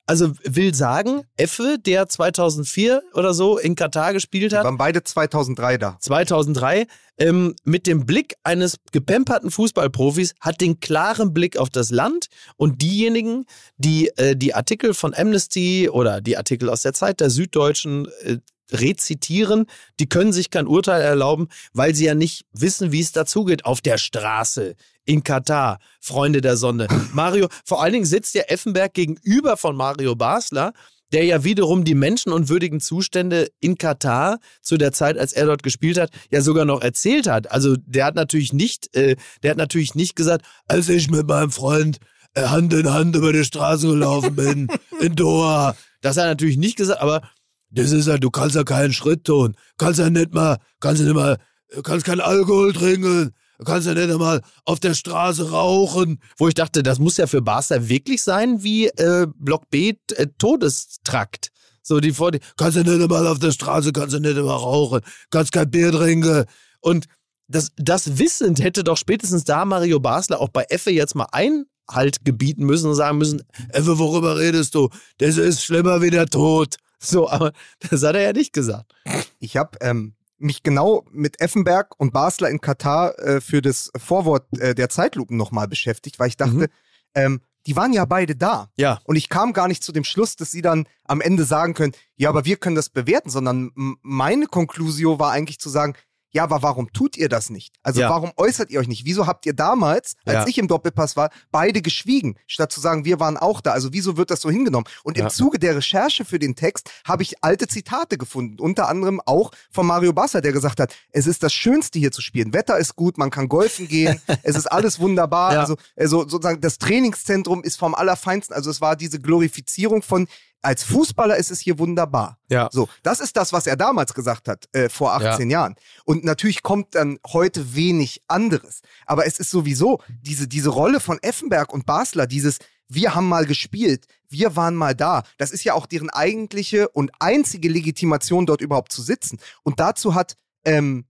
Also will sagen, Effe, der 2004 oder so in Katar gespielt Wir hat, waren beide 2003 da. 2003, ähm, mit dem Blick eines gepemperten Fußballprofis, hat den klaren Blick auf das Land und diejenigen, die äh, die Artikel von Amnesty oder die Artikel aus der Zeit der Süddeutschen äh, rezitieren, die können sich kein Urteil erlauben, weil sie ja nicht wissen, wie es dazugeht auf der Straße in Katar, Freunde der Sonne. Mario, vor allen Dingen sitzt ja Effenberg gegenüber von Mario Basler, der ja wiederum die menschenunwürdigen Zustände in Katar zu der Zeit, als er dort gespielt hat, ja sogar noch erzählt hat. Also der hat natürlich nicht, äh, der hat natürlich nicht gesagt, als ich mit meinem Freund äh, Hand in Hand über die Straße gelaufen bin in Doha. Das hat er natürlich nicht gesagt, aber das ist ja, du kannst ja keinen Schritt tun, kannst ja nicht mal, kannst ja nicht mal, kannst keinen Alkohol trinken, kannst ja nicht mal auf der Straße rauchen. Wo ich dachte, das muss ja für Barca wirklich sein wie äh, Block B äh, Todestrakt. So die vor, kannst ja nicht mal auf der Straße, kannst ja nicht mal rauchen, kannst kein Bier trinken. Und das, das wissend hätte doch spätestens da Mario Basler auch bei Effe jetzt mal Einhalt gebieten müssen und sagen müssen, Effe, worüber redest du? Das ist schlimmer wie der Tod. So, aber das hat er ja nicht gesagt. Ich habe ähm, mich genau mit Effenberg und Basler in Katar äh, für das Vorwort äh, der Zeitlupen nochmal beschäftigt, weil ich dachte, Mhm. ähm, die waren ja beide da. Ja. Und ich kam gar nicht zu dem Schluss, dass sie dann am Ende sagen können, ja, aber wir können das bewerten, sondern meine Konklusio war eigentlich zu sagen, ja, aber warum tut ihr das nicht? Also Ja. warum äußert ihr euch nicht? Wieso habt ihr damals, als Ja. ich im Doppelpass war, beide geschwiegen, statt zu sagen, wir waren auch da? Also wieso wird das so hingenommen? Und im Ja. Zuge der Recherche für den Text habe ich alte Zitate gefunden, unter anderem auch von Mario Basser, der gesagt hat, es ist das Schönste hier zu spielen. Wetter ist gut, man kann golfen gehen, es ist alles wunderbar. Also, also sozusagen das Trainingszentrum ist vom Allerfeinsten. Also es war diese Glorifizierung von als Fußballer ist es hier wunderbar. Ja. So, das ist das, was er damals gesagt hat, äh, vor 18 Jahren. Und natürlich kommt dann heute wenig anderes. Aber es ist sowieso diese, diese Rolle von Effenberg und Basler, dieses wir haben mal gespielt, wir waren mal da. Das ist ja auch deren eigentliche und einzige Legitimation, dort überhaupt zu sitzen. Und dazu hat ähm,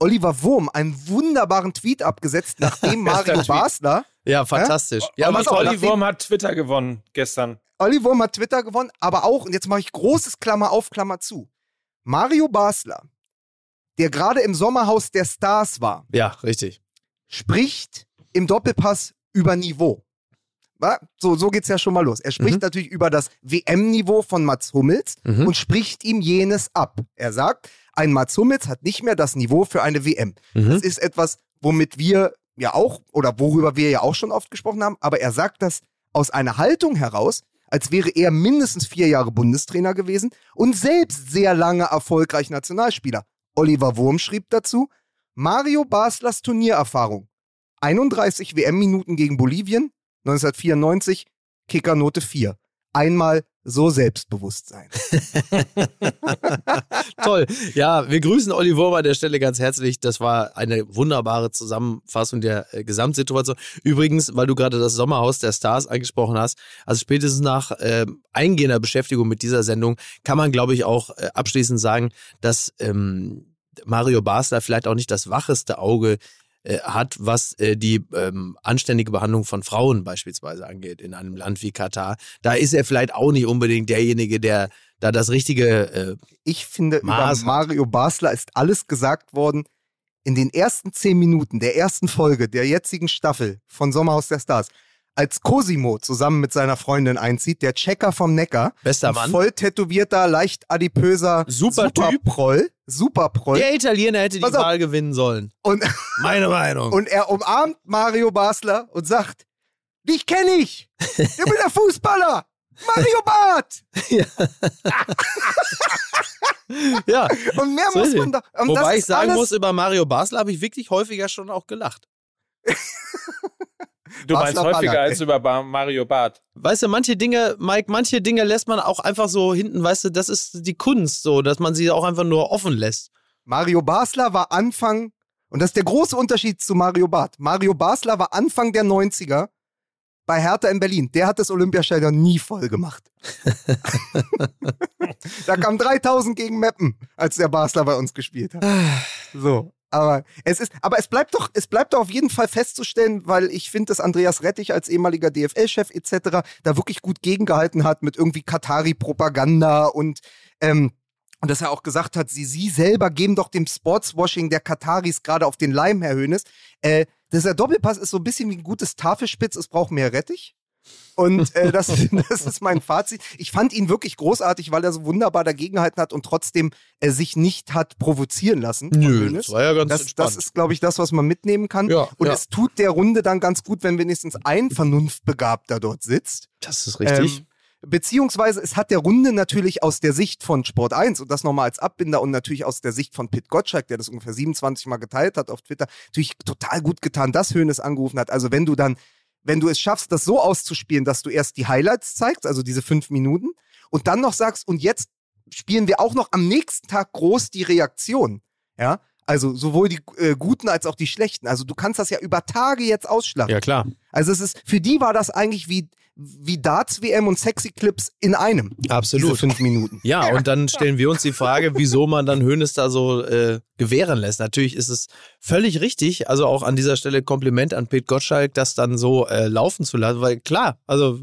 Oliver Wurm einen wunderbaren Tweet abgesetzt, nachdem Mario Tweet. Ja, Ja, fantastisch. Ja, auf, Olli nachdem- Wurm hat Twitter gewonnen gestern. Olli Wurm hat Twitter gewonnen, aber auch, und jetzt mache ich großes Klammer auf, Klammer zu. Mario Basler der gerade im Sommerhaus der Stars war, Ja, richtig. spricht im Doppelpass über Niveau. So, so geht's ja schon mal los. Er spricht Mhm. natürlich über das WM-Niveau von Mats Hummels Mhm. und spricht ihm jenes ab. Er sagt, ein Mats Hummels hat nicht mehr das Niveau für eine WM. Mhm. Das ist etwas, womit wir ja auch oder worüber wir ja auch schon oft gesprochen haben, aber er sagt das aus einer Haltung heraus, als wäre er mindestens vier Jahre Bundestrainer gewesen und selbst sehr lange erfolgreich Nationalspieler. Oliver Wurm schrieb dazu, Mario Baslers Turniererfahrung. 31 WM-Minuten gegen Bolivien, 1994, Kickernote 4. Einmal so selbstbewusst sein. Toll. Ja, wir grüßen Olli Wurm an der Stelle ganz herzlich. Das war eine wunderbare Zusammenfassung der äh, Gesamtsituation. Übrigens, weil du gerade das Sommerhaus der Stars angesprochen hast, also spätestens nach ähm, eingehender Beschäftigung mit dieser Sendung kann man, glaube ich, auch äh, abschließend sagen, dass ähm, Mario Basler vielleicht auch nicht das wacheste Auge äh, hat, was äh, die ähm, anständige Behandlung von Frauen beispielsweise angeht in einem Land wie Katar. Da ist er vielleicht auch nicht unbedingt derjenige, der da das richtige äh, Ich finde, Maß über Mario Basler ist alles gesagt worden. In den ersten zehn Minuten der ersten Folge der jetzigen Staffel von Sommerhaus der Stars, als Cosimo zusammen mit seiner Freundin einzieht, der Checker vom Neckar, bester Mann. voll tätowierter, leicht adipöser Super. Superproll, Superproll. Der Italiener hätte die. Wahl gewinnen sollen. Und, Meine Meinung. und er umarmt Mario Basler und sagt, dich kenne ich, ich bin der Fußballer, Mario Barth. ja. Und mehr muss man da. Und das Wobei ich sagen muss, über Mario Basler habe ich wirklich häufiger schon auch gelacht. Du meinst Basler häufiger Baller, als über Mario Barth. Weißt du, manche Dinge, Mike, manche Dinge lässt man auch einfach so hinten, weißt du, das ist die Kunst so, dass man sie auch einfach nur offen lässt. Mario Basler war Anfang, und das ist der große Unterschied zu Mario Barth. Mario Basler war Anfang der 90er bei Hertha in Berlin. Der hat das Olympiastadion nie voll gemacht. da kamen 3000 gegen Meppen, als der Basler bei uns gespielt hat. So. Aber es ist, aber es bleibt doch, es bleibt doch auf jeden Fall festzustellen, weil ich finde, dass Andreas Rettich als ehemaliger DFL-Chef etc. da wirklich gut gegengehalten hat mit irgendwie Katari-Propaganda und ähm, und dass er auch gesagt hat, sie, sie selber geben doch dem Sportswashing der Kataris gerade auf den Leim, Herr Hönes. Äh, dieser Doppelpass ist so ein bisschen wie ein gutes Tafelspitz, es braucht mehr Rettich. Und äh, das, das ist mein Fazit. Ich fand ihn wirklich großartig, weil er so wunderbar dagegengehalten hat und trotzdem äh, sich nicht hat provozieren lassen. von Hönes. war ja ganz Das, das ist, glaube ich, das, was man mitnehmen kann. Ja, und ja. es tut der Runde dann ganz gut, wenn wenigstens ein Vernunftbegabter dort sitzt. das ist richtig. Ähm, beziehungsweise es hat der Runde natürlich aus der Sicht von Sport 1 und das nochmal als Abbinder und natürlich aus der Sicht von Pit Gottschalk, der das ungefähr 27 Mal geteilt hat auf Twitter, natürlich total gut getan, dass Hönes angerufen hat. Also wenn du dann, wenn du es schaffst, das so auszuspielen, dass du erst die Highlights zeigst, also diese fünf Minuten, und dann noch sagst, und jetzt spielen wir auch noch am nächsten Tag groß die Reaktion. Ja, also sowohl die äh, guten als auch die schlechten. Also du kannst das ja über Tage jetzt ausschlachten. ja, klar. Also es ist, für die war das eigentlich wie, wie Darts-WM und Sexy-Clips in einem. Diese Absolut. fünf Minuten. Ja, und dann stellen wir uns die Frage, wieso man dann Hönes da so äh, gewähren lässt. Natürlich ist es völlig richtig, also auch an dieser Stelle Kompliment an Pete Gottschalk, das dann so äh, laufen zu lassen, weil klar, also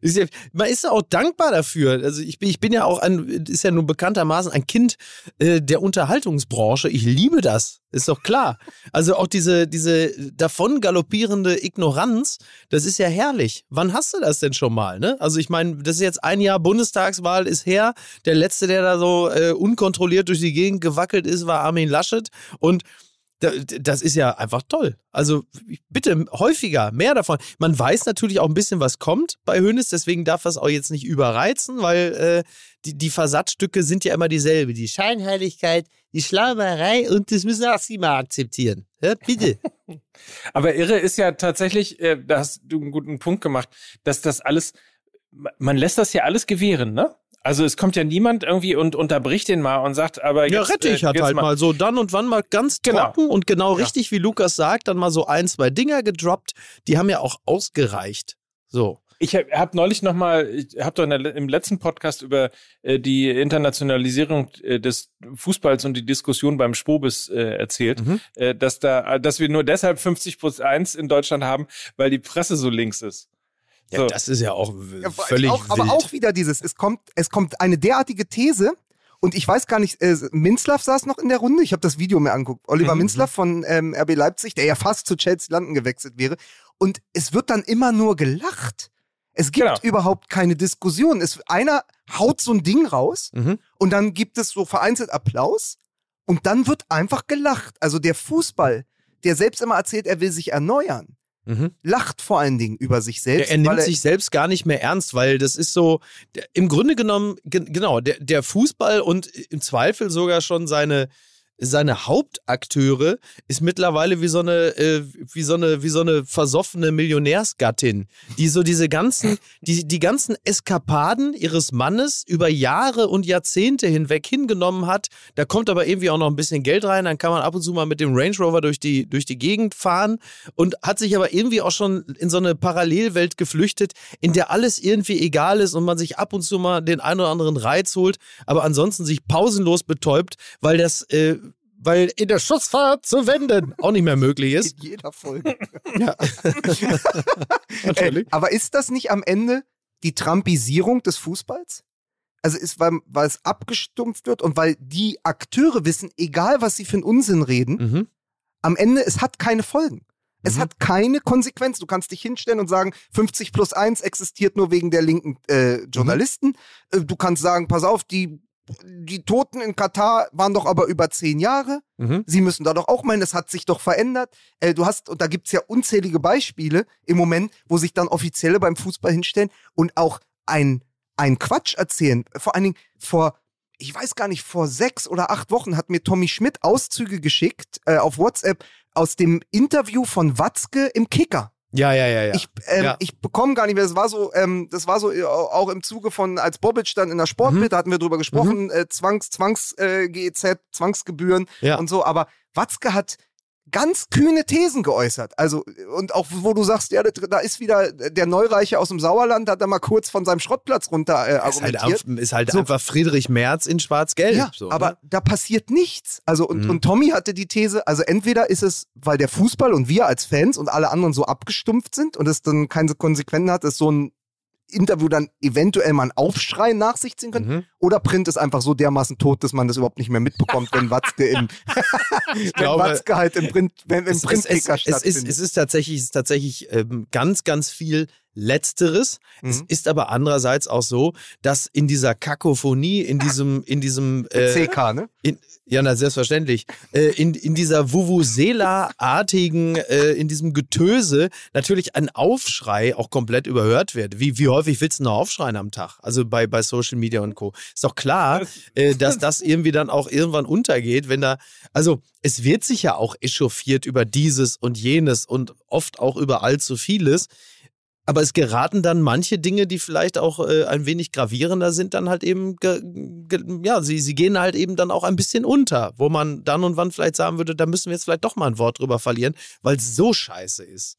ist ja, man ist ja auch dankbar dafür. Also ich bin, ich bin ja auch ein, ist ja nun bekanntermaßen ein Kind äh, der Unterhaltungsbranche. Ich liebe das, ist doch klar. Also auch diese, diese davon galoppierende Ignoranz, das ist ja herrlich. Wann hast du das denn schon mal? Ne? Also ich meine, das ist jetzt ein Jahr Bundestagswahl ist her. Der letzte, der da so äh, unkontrolliert durch die Gegend gewackelt ist, war Armin Laschet. Und da- das ist ja einfach toll. Also bitte häufiger, mehr davon. Man weiß natürlich auch ein bisschen, was kommt bei Hönes, deswegen darf das auch jetzt nicht überreizen, weil äh, die, die Versatzstücke sind ja immer dieselbe. Die Scheinheiligkeit, die Schlauberei und das müssen auch Sie mal akzeptieren. Ja, bitte. Aber irre ist ja tatsächlich, äh, da hast du einen guten Punkt gemacht, dass das alles, man lässt das ja alles gewähren, ne? Also es kommt ja niemand irgendwie und unterbricht den mal und sagt, aber jetzt, Ja, Rettich äh, hat jetzt halt mal so dann und wann mal ganz Genau. trocken und genau Ja. richtig, wie Lukas sagt, dann mal so ein, zwei Dinger gedroppt. Die haben ja auch ausgereicht. So. Ich habe hab neulich noch mal, ich habe doch in der, im letzten Podcast über äh, die Internationalisierung äh, des Fußballs und die Diskussion beim Spobis äh, erzählt, Mhm. äh, dass da, dass wir nur deshalb 50 plus 1 in Deutschland haben, weil die Presse so links ist. Ja, So. das ist ja auch Ja, völlig auch, wild. aber auch wieder dieses, es kommt, es kommt eine derartige These Und ich weiß gar nicht, äh, Minzlaff saß noch in der Runde. Ich habe das Video mir angeguckt. Oliver Mhm. Minzlaff von ähm, RB Leipzig, der ja fast zu Chelsea London gewechselt wäre. Und es wird dann immer nur gelacht. Es gibt Genau. überhaupt keine Diskussion. Es, einer haut so ein Ding raus Mhm. und dann gibt es so vereinzelt Applaus und dann wird einfach gelacht. Also der Fußball, der selbst immer erzählt, er will sich erneuern, Mhm. lacht vor allen Dingen über sich Er, selbst. er nimmt weil sich selbst gar nicht mehr ernst, weil das ist so, der, im Grunde genommen, ge genau, der, der Fußball und im Zweifel sogar schon seine, seine Hauptakteure ist mittlerweile wie so eine, äh, wie so eine, wie so eine versoffene Millionärsgattin, die so diese ganzen, die, die ganzen Eskapaden ihres Mannes über Jahre und Jahrzehnte hinweg hingenommen hat. Da kommt aber irgendwie auch noch ein bisschen Geld rein, dann kann man ab und zu mal mit dem Range Rover durch die, durch die Gegend fahren und hat sich aber irgendwie auch schon in so eine Parallelwelt geflüchtet, in der alles irgendwie egal ist und man sich ab und zu mal den einen oder anderen Reiz holt, aber ansonsten sich pausenlos betäubt, weil das, äh, weil in der Schussfahrt zu wenden auch nicht mehr möglich ist. in jeder Folge. Ja. Äh, aber ist das nicht am Ende die Trumpisierung des Fußballs? Also ist, weil, weil es abgestumpft wird und weil die Akteure wissen, egal was sie für einen Unsinn reden, Mhm. am Ende, es hat keine Folgen. Es Mhm. hat keine Konsequenz. Du kannst dich hinstellen und sagen, 50 plus 1 existiert nur wegen der linken äh, Journalisten. Äh, Du kannst sagen, pass auf, die, die Toten in Katar waren doch aber über zehn Jahre. Mhm. Sie müssen da doch auch meinen, das hat sich doch verändert. Äh, du hast, und da gibt's ja unzählige Beispiele im Moment, wo sich dann Offizielle beim Fußball hinstellen und auch ein, ein Quatsch erzählen. Vor allen Dingen vor, ich weiß gar nicht, vor sechs oder acht Wochen hat mir Tommy Schmidt Auszüge geschickt äh, auf WhatsApp aus dem Interview von Watzke im Kicker. Ja, ja, ja, ja. Ich, ähm, Ja. ich bekomme gar nicht mehr, das war so, ähm, das war so äh, auch im Zuge von, als Bobic dann in der Sportbild, Mhm. da hatten wir drüber gesprochen, äh, Zwangs, Zwangs, äh, GEZ, Zwangsgebühren Ja. und so, aber Watzke hat ganz kühne Thesen geäußert. Also, und auch wo du sagst, ja, da ist wieder der Neureiche aus dem Sauerland, hat da mal kurz von seinem Schrottplatz runter äh, ist halt, argumentiert. ist halt So. einfach Friedrich Merz in Schwarz-Gelb. Ja, so, aber ne? da passiert nichts. Also und, Mhm. und Tommy hatte die These, also entweder ist es, weil der Fußball und wir als Fans und alle anderen so abgestumpft sind und es dann keine Konsequenzen hat, dass so ein Interview dann eventuell mal einen Aufschrei nach sich ziehen könnte. Mhm. Oder Print ist einfach so dermaßen tot, dass man das überhaupt nicht mehr mitbekommt, wenn Watzke im, wenn glaube, Watzke halt im Print, wenn im Printkicker es, es, ist, stattfindet. es ist tatsächlich, es ist tatsächlich ähm, ganz, ganz viel Letzteres. Es Mhm. ist aber andererseits auch so, dass in dieser Kakophonie, in diesem, in diesem äh, CK, ne? in, ja, na, selbstverständlich. Äh, in, in dieser Vuvuzela-artigen, äh, in diesem Getöse natürlich ein Aufschrei auch komplett überhört wird. Wie, wie häufig willst du noch aufschreien am Tag? Also bei, bei Social Media und Co. Ist doch klar, äh, dass das irgendwie dann auch irgendwann untergeht, wenn da, also es wird sich ja auch echauffiert über dieses und jenes und oft auch über allzu vieles. Aber es geraten dann manche Dinge, die vielleicht auch äh, ein wenig gravierender sind, dann halt eben, ja, sie, sie gehen halt eben dann auch ein bisschen unter, wo man dann und wann vielleicht sagen würde, da müssen wir jetzt vielleicht doch mal ein Wort drüber verlieren, weil es so scheiße ist.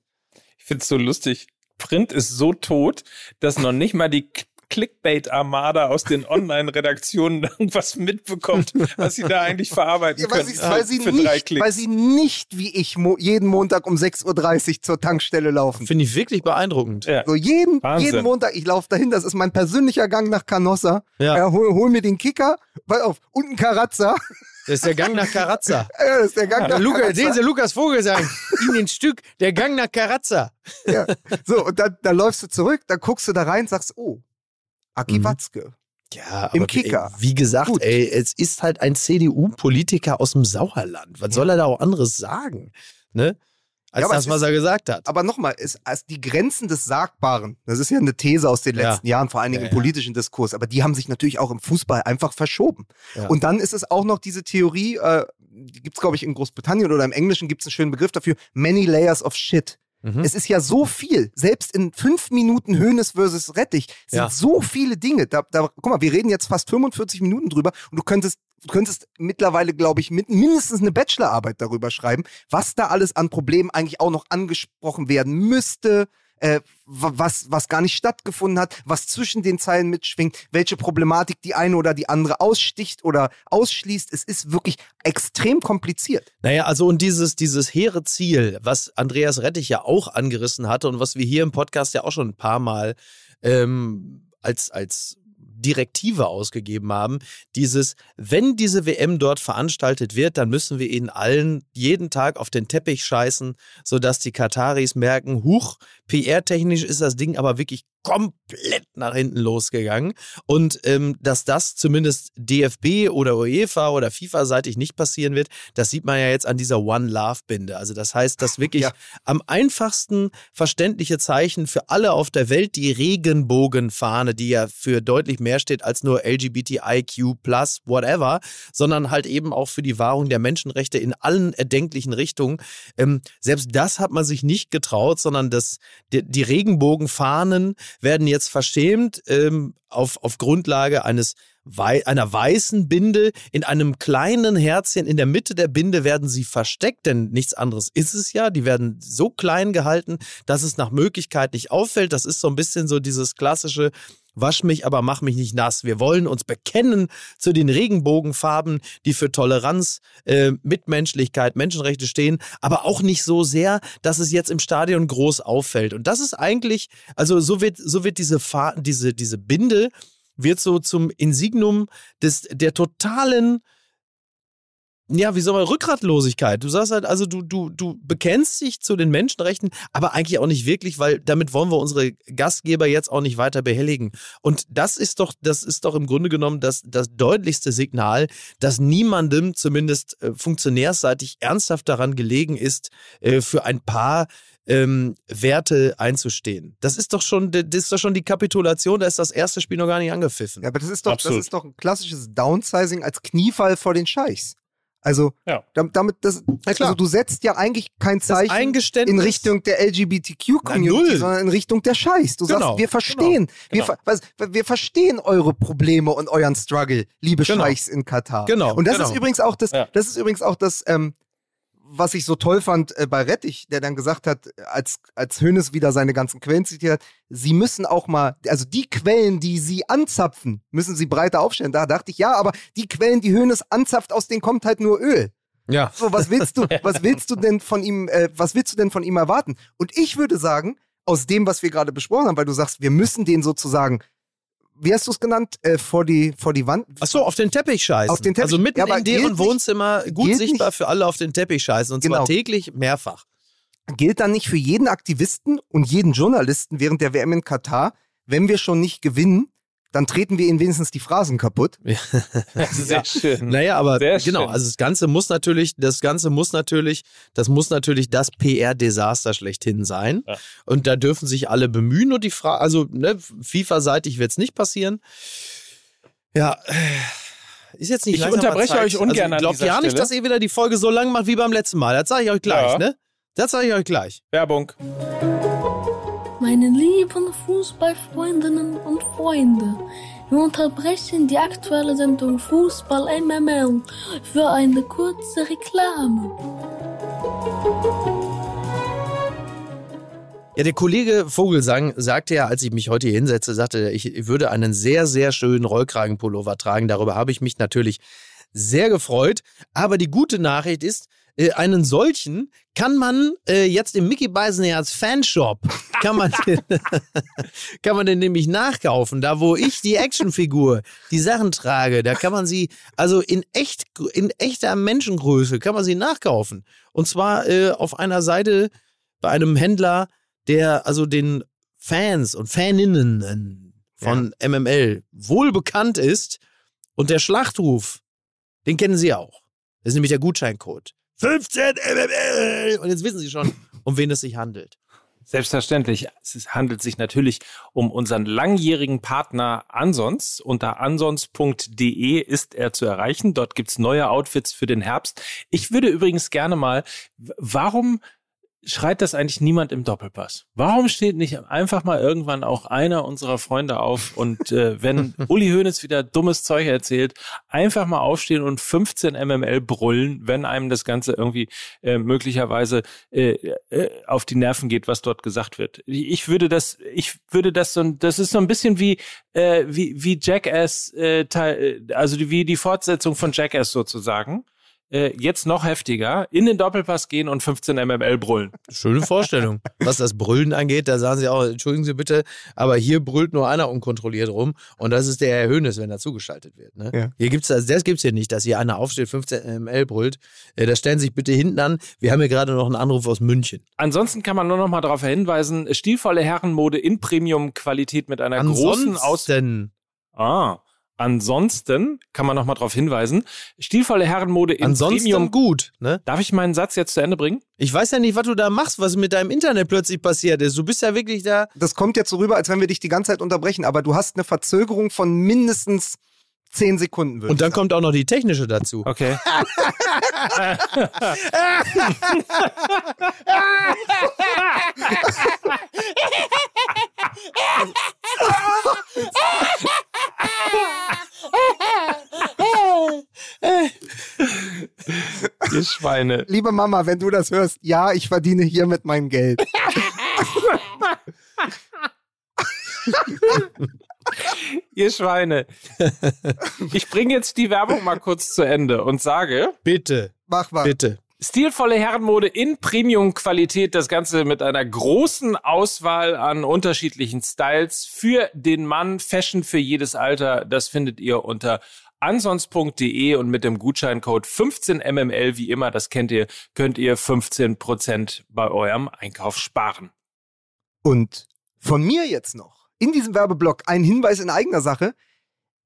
Ich find's so lustig. Print ist so tot, dass noch nicht mal die Clickbait-Armada aus den Online-Redaktionen irgendwas mitbekommt, was sie da eigentlich verarbeiten Ja, weil, können. sie, weil, sie für drei nicht, Klicks. weil sie nicht wie ich mo jeden Montag um 6.30 Uhr zur Tankstelle laufen. Finde ich wirklich beeindruckend. ja. So jeden, Wahnsinn. jeden Montag, ich laufe dahin, das ist mein persönlicher Gang nach Canossa. Ja. Ja. hol, hol mir den Kicker, pass auf, und einen Karazza. Das ist der Gang nach Karazza. Ja, das ist der Gang nach Lukas, Karazza. sehen Sie Lukas Vogel sagen, in den Stück, der Gang nach Karazza. Ja. So, und dann, dann läufst du zurück, dann guckst du da rein, sagst, oh, Aki Mhm. Watzke. Ja, Im aber Kicker. Ey, wie gesagt, Gut. ey, es ist halt ein CDU-Politiker aus dem Sauerland. Was soll er da auch anderes sagen? Ne? Als Ja, das, was ist- er gesagt hat. Aber nochmal, als die Grenzen des Sagbaren, das ist ja eine These aus den Ja. letzten Jahren, vor allen Dingen Ja, im ja. politischen Diskurs, aber die haben sich natürlich auch im Fußball einfach verschoben. Ja. Und dann ist es auch noch diese Theorie, äh, die gibt es, glaube ich, in Großbritannien oder im Englischen gibt es einen schönen Begriff dafür, many layers of shit. Mhm. Es ist ja so viel, selbst in fünf Minuten Hönes versus Rettich sind Ja. so viele Dinge. Da, da, guck mal, wir reden jetzt fast 45 Minuten drüber und du könntest, du könntest mittlerweile, glaube ich, mit, mindestens eine Bachelorarbeit darüber schreiben, was da alles an Problemen eigentlich auch noch angesprochen werden müsste. Äh, wa- was, was gar nicht stattgefunden hat, was zwischen den Zeilen mitschwingt, welche Problematik die eine oder die andere aussticht oder ausschließt. Es ist wirklich extrem kompliziert. Naja, also und dieses, dieses hehre Ziel, was Andreas Rettich ja auch angerissen hatte und was wir hier im Podcast ja auch schon ein paar Mal ähm, als, als Direktive ausgegeben haben. Dieses, wenn diese WM dort veranstaltet wird, dann müssen wir ihnen allen jeden Tag auf den Teppich scheißen, sodass die Kataris merken, huch, PR-technisch ist das Ding aber wirklich komplett nach hinten losgegangen. Und ähm, dass das zumindest DFB oder UEFA oder FIFA-seitig nicht passieren wird, das sieht man ja jetzt an dieser One Love-Binde. Also das heißt, dass wirklich Ja. am einfachsten verständliche Zeichen für alle auf der Welt die Regenbogenfahne, die ja für deutlich mehr steht als nur LGBTIQ plus whatever, sondern halt eben auch für die Wahrung der Menschenrechte in allen erdenklichen Richtungen. Ähm, selbst das hat man sich nicht getraut, sondern das, die, die Regenbogenfahnen werden jetzt verschämt ähm, auf, auf Grundlage eines einer weißen Binde in einem kleinen Herzchen in der Mitte der Binde werden sie versteckt, denn nichts anderes ist es ja. Die werden so klein gehalten, dass es nach Möglichkeit nicht auffällt. Das ist so ein bisschen so dieses klassische Wasch mich, aber mach mich nicht nass. Wir wollen uns bekennen zu den Regenbogenfarben, die für Toleranz, äh, Mitmenschlichkeit, Menschenrechte stehen, aber auch nicht so sehr, dass es jetzt im Stadion groß auffällt. Und das ist eigentlich, also so wird, so wird diese, Fa diese, diese Binde wird so zum Insignum des, der totalen, ja, wie soll man, Rückgratlosigkeit. Du sagst halt, also du, du, du bekennst dich zu den Menschenrechten, aber eigentlich auch nicht wirklich, weil damit wollen wir unsere Gastgeber jetzt auch nicht weiter behelligen. Und das ist doch, das ist doch im Grunde genommen das, das deutlichste Signal, dass niemandem, zumindest äh, funktionärsseitig, ernsthaft daran gelegen ist, äh, für ein paar ähm, Werte einzustehen. Das ist doch schon, das ist doch schon die Kapitulation, da ist das erste Spiel noch gar nicht angepfiffen. Ja, aber das ist doch, Absolut. das ist doch ein klassisches Downsizing als Kniefall vor den Scheichs. Also, Ja. dam- damit, das, also du setzt ja eigentlich kein Zeichen in Richtung der Na, LGBTQ-Community, null. sondern in Richtung der Scheiß. Du Genau, sagst, wir verstehen, Wir, genau. ver was, wir verstehen eure Probleme und euren Struggle, liebe Genau. Scheichs in Katar. Genau, Und das genau. ist übrigens auch das, Ja. das ist übrigens auch das, ähm, was ich so toll fand äh, bei Rettich, der dann gesagt hat, als, als Hönes wieder seine ganzen Quellen zitiert hat, sie müssen auch mal, also die Quellen, die sie anzapfen, müssen sie breiter aufstellen. Da dachte ich, ja, aber die Quellen, die Hönes anzapft, aus denen kommt halt nur Öl. Ja. So, was willst du, was willst du denn von ihm, äh, was willst du denn von ihm erwarten? Und ich würde sagen, aus dem, was wir gerade besprochen haben, weil du sagst, wir müssen den sozusagen, wie hast du es genannt, äh, vor die, vor die Wand. Ach so, auf den Teppich scheißen. Auf den Teppich. Also mitten Ja, in deren nicht- Wohnzimmer gut sichtbar nicht- für alle auf den Teppich scheißen. Und Genau. zwar täglich mehrfach. gilt dann nicht für jeden Aktivisten und jeden Journalisten während der WM in Katar, wenn wir schon nicht gewinnen, dann treten wir ihnen wenigstens die Phrasen kaputt. Sehr schön. Naja, aber Sehr genau, schön. also das Ganze muss natürlich, das Ganze muss natürlich, das muss natürlich das PR-Desaster schlechthin sein. Ja. Und da dürfen sich alle bemühen und die Frage, also ne, FIFA-seitig wird es nicht passieren. Ja, ist jetzt nicht Ich unterbreche Zeit. euch ungern also, an Glaubt dieser ja nicht, Stelle. dass ihr wieder die Folge so lang macht wie beim letzten Mal. Das sage ich euch gleich, Ja. ne? Das sage ich euch gleich. Werbung. Meine lieben Fußballfreundinnen und Freunde, wir unterbrechen die aktuelle Sendung Fußball MML für eine kurze Reklame. Ja, der Kollege Vogelsang sagte ja, als ich mich heute hier hinsetze, sagte, er, ich würde einen sehr, sehr schönen Rollkragenpullover tragen. Darüber habe ich mich natürlich sehr gefreut. Aber die gute Nachricht ist, äh, einen solchen kann man äh, jetzt im Mickey Beisenherz Fanshop, kann man, den, kann man den nämlich nachkaufen. Da, wo ich die Actionfigur, die Sachen trage, da kann man sie, also in echt, in echter Menschengröße kann man sie nachkaufen. Und zwar äh, auf einer Seite bei einem Händler, der also den Fans und Faninnen von MML wohl bekannt ist. Und der Schlachtruf, den kennen Sie auch. Das ist nämlich der Gutscheincode. 15 MML! Und jetzt wissen Sie schon, um wen es sich handelt. Selbstverständlich. Es handelt sich natürlich um unseren langjährigen Partner Ansons. Unter ansons.de ist er zu erreichen. Dort gibt's neue Outfits für den Herbst. Ich würde übrigens gerne mal, warum schreit das eigentlich niemand im Doppelpass? Warum steht nicht einfach mal irgendwann auch einer unserer Freunde auf und äh, wenn Uli Hoeneß wieder dummes Zeug erzählt, einfach mal aufstehen und 15 MML brüllen, wenn einem das Ganze irgendwie äh, möglicherweise äh, äh, auf die Nerven geht, was dort gesagt wird. Ich würde das, ich würde das so, ein- das ist so ein bisschen wie äh, wie wie Jackass, äh, Teil, äh, also die, wie die Fortsetzung von Jackass sozusagen. Äh, jetzt noch heftiger, in den Doppelpass gehen und 15 mml brüllen. Schöne Vorstellung. Was das Brüllen angeht, da sagen sie auch, entschuldigen Sie bitte, aber hier brüllt nur einer unkontrolliert rum und das ist der Herr Hönes, wenn er zugeschaltet wird. Ne? Ja. Hier gibt's das, das gibt's hier nicht, dass hier einer aufsteht, 15 ml brüllt. Äh, da stellen Sie sich bitte hinten an. Wir haben hier gerade noch einen Anruf aus München. Ansonsten kann man nur noch mal darauf hinweisen, stilvolle Herrenmode in Premium-Qualität mit einer großen Aus... Ansonsten, Ah, ansonsten kann man noch mal darauf hinweisen, stilvolle Herrenmode in ansonsten Premium... gut. Ne? Darf ich meinen Satz jetzt zu Ende bringen? Ich weiß ja nicht, was du da machst, was mit deinem Internet plötzlich passiert ist. Du bist ja wirklich da. Das kommt jetzt so rüber, als wenn wir dich die ganze Zeit unterbrechen, aber du hast eine Verzögerung von mindestens 10 Sekunden. würde Und dann kommt auch noch die technische dazu. Okay. Ihr Schweine. Liebe Mama, wenn du das hörst, ja, ich verdiene hiermit mein Geld. Ihr Schweine. Ich bringe jetzt die Werbung mal kurz zu Ende und sage, Bitte, Mach mal. bitte. Stilvolle Herrenmode in Premium-Qualität, das Ganze mit einer großen Auswahl an unterschiedlichen Styles für den Mann, Fashion für jedes Alter, das findet ihr unter ansons.de und mit dem Gutscheincode 15mml, wie immer, das kennt ihr, könnt ihr 15% bei eurem Einkauf sparen. Und von mir jetzt noch in diesem Werbeblock ein Hinweis in eigener Sache.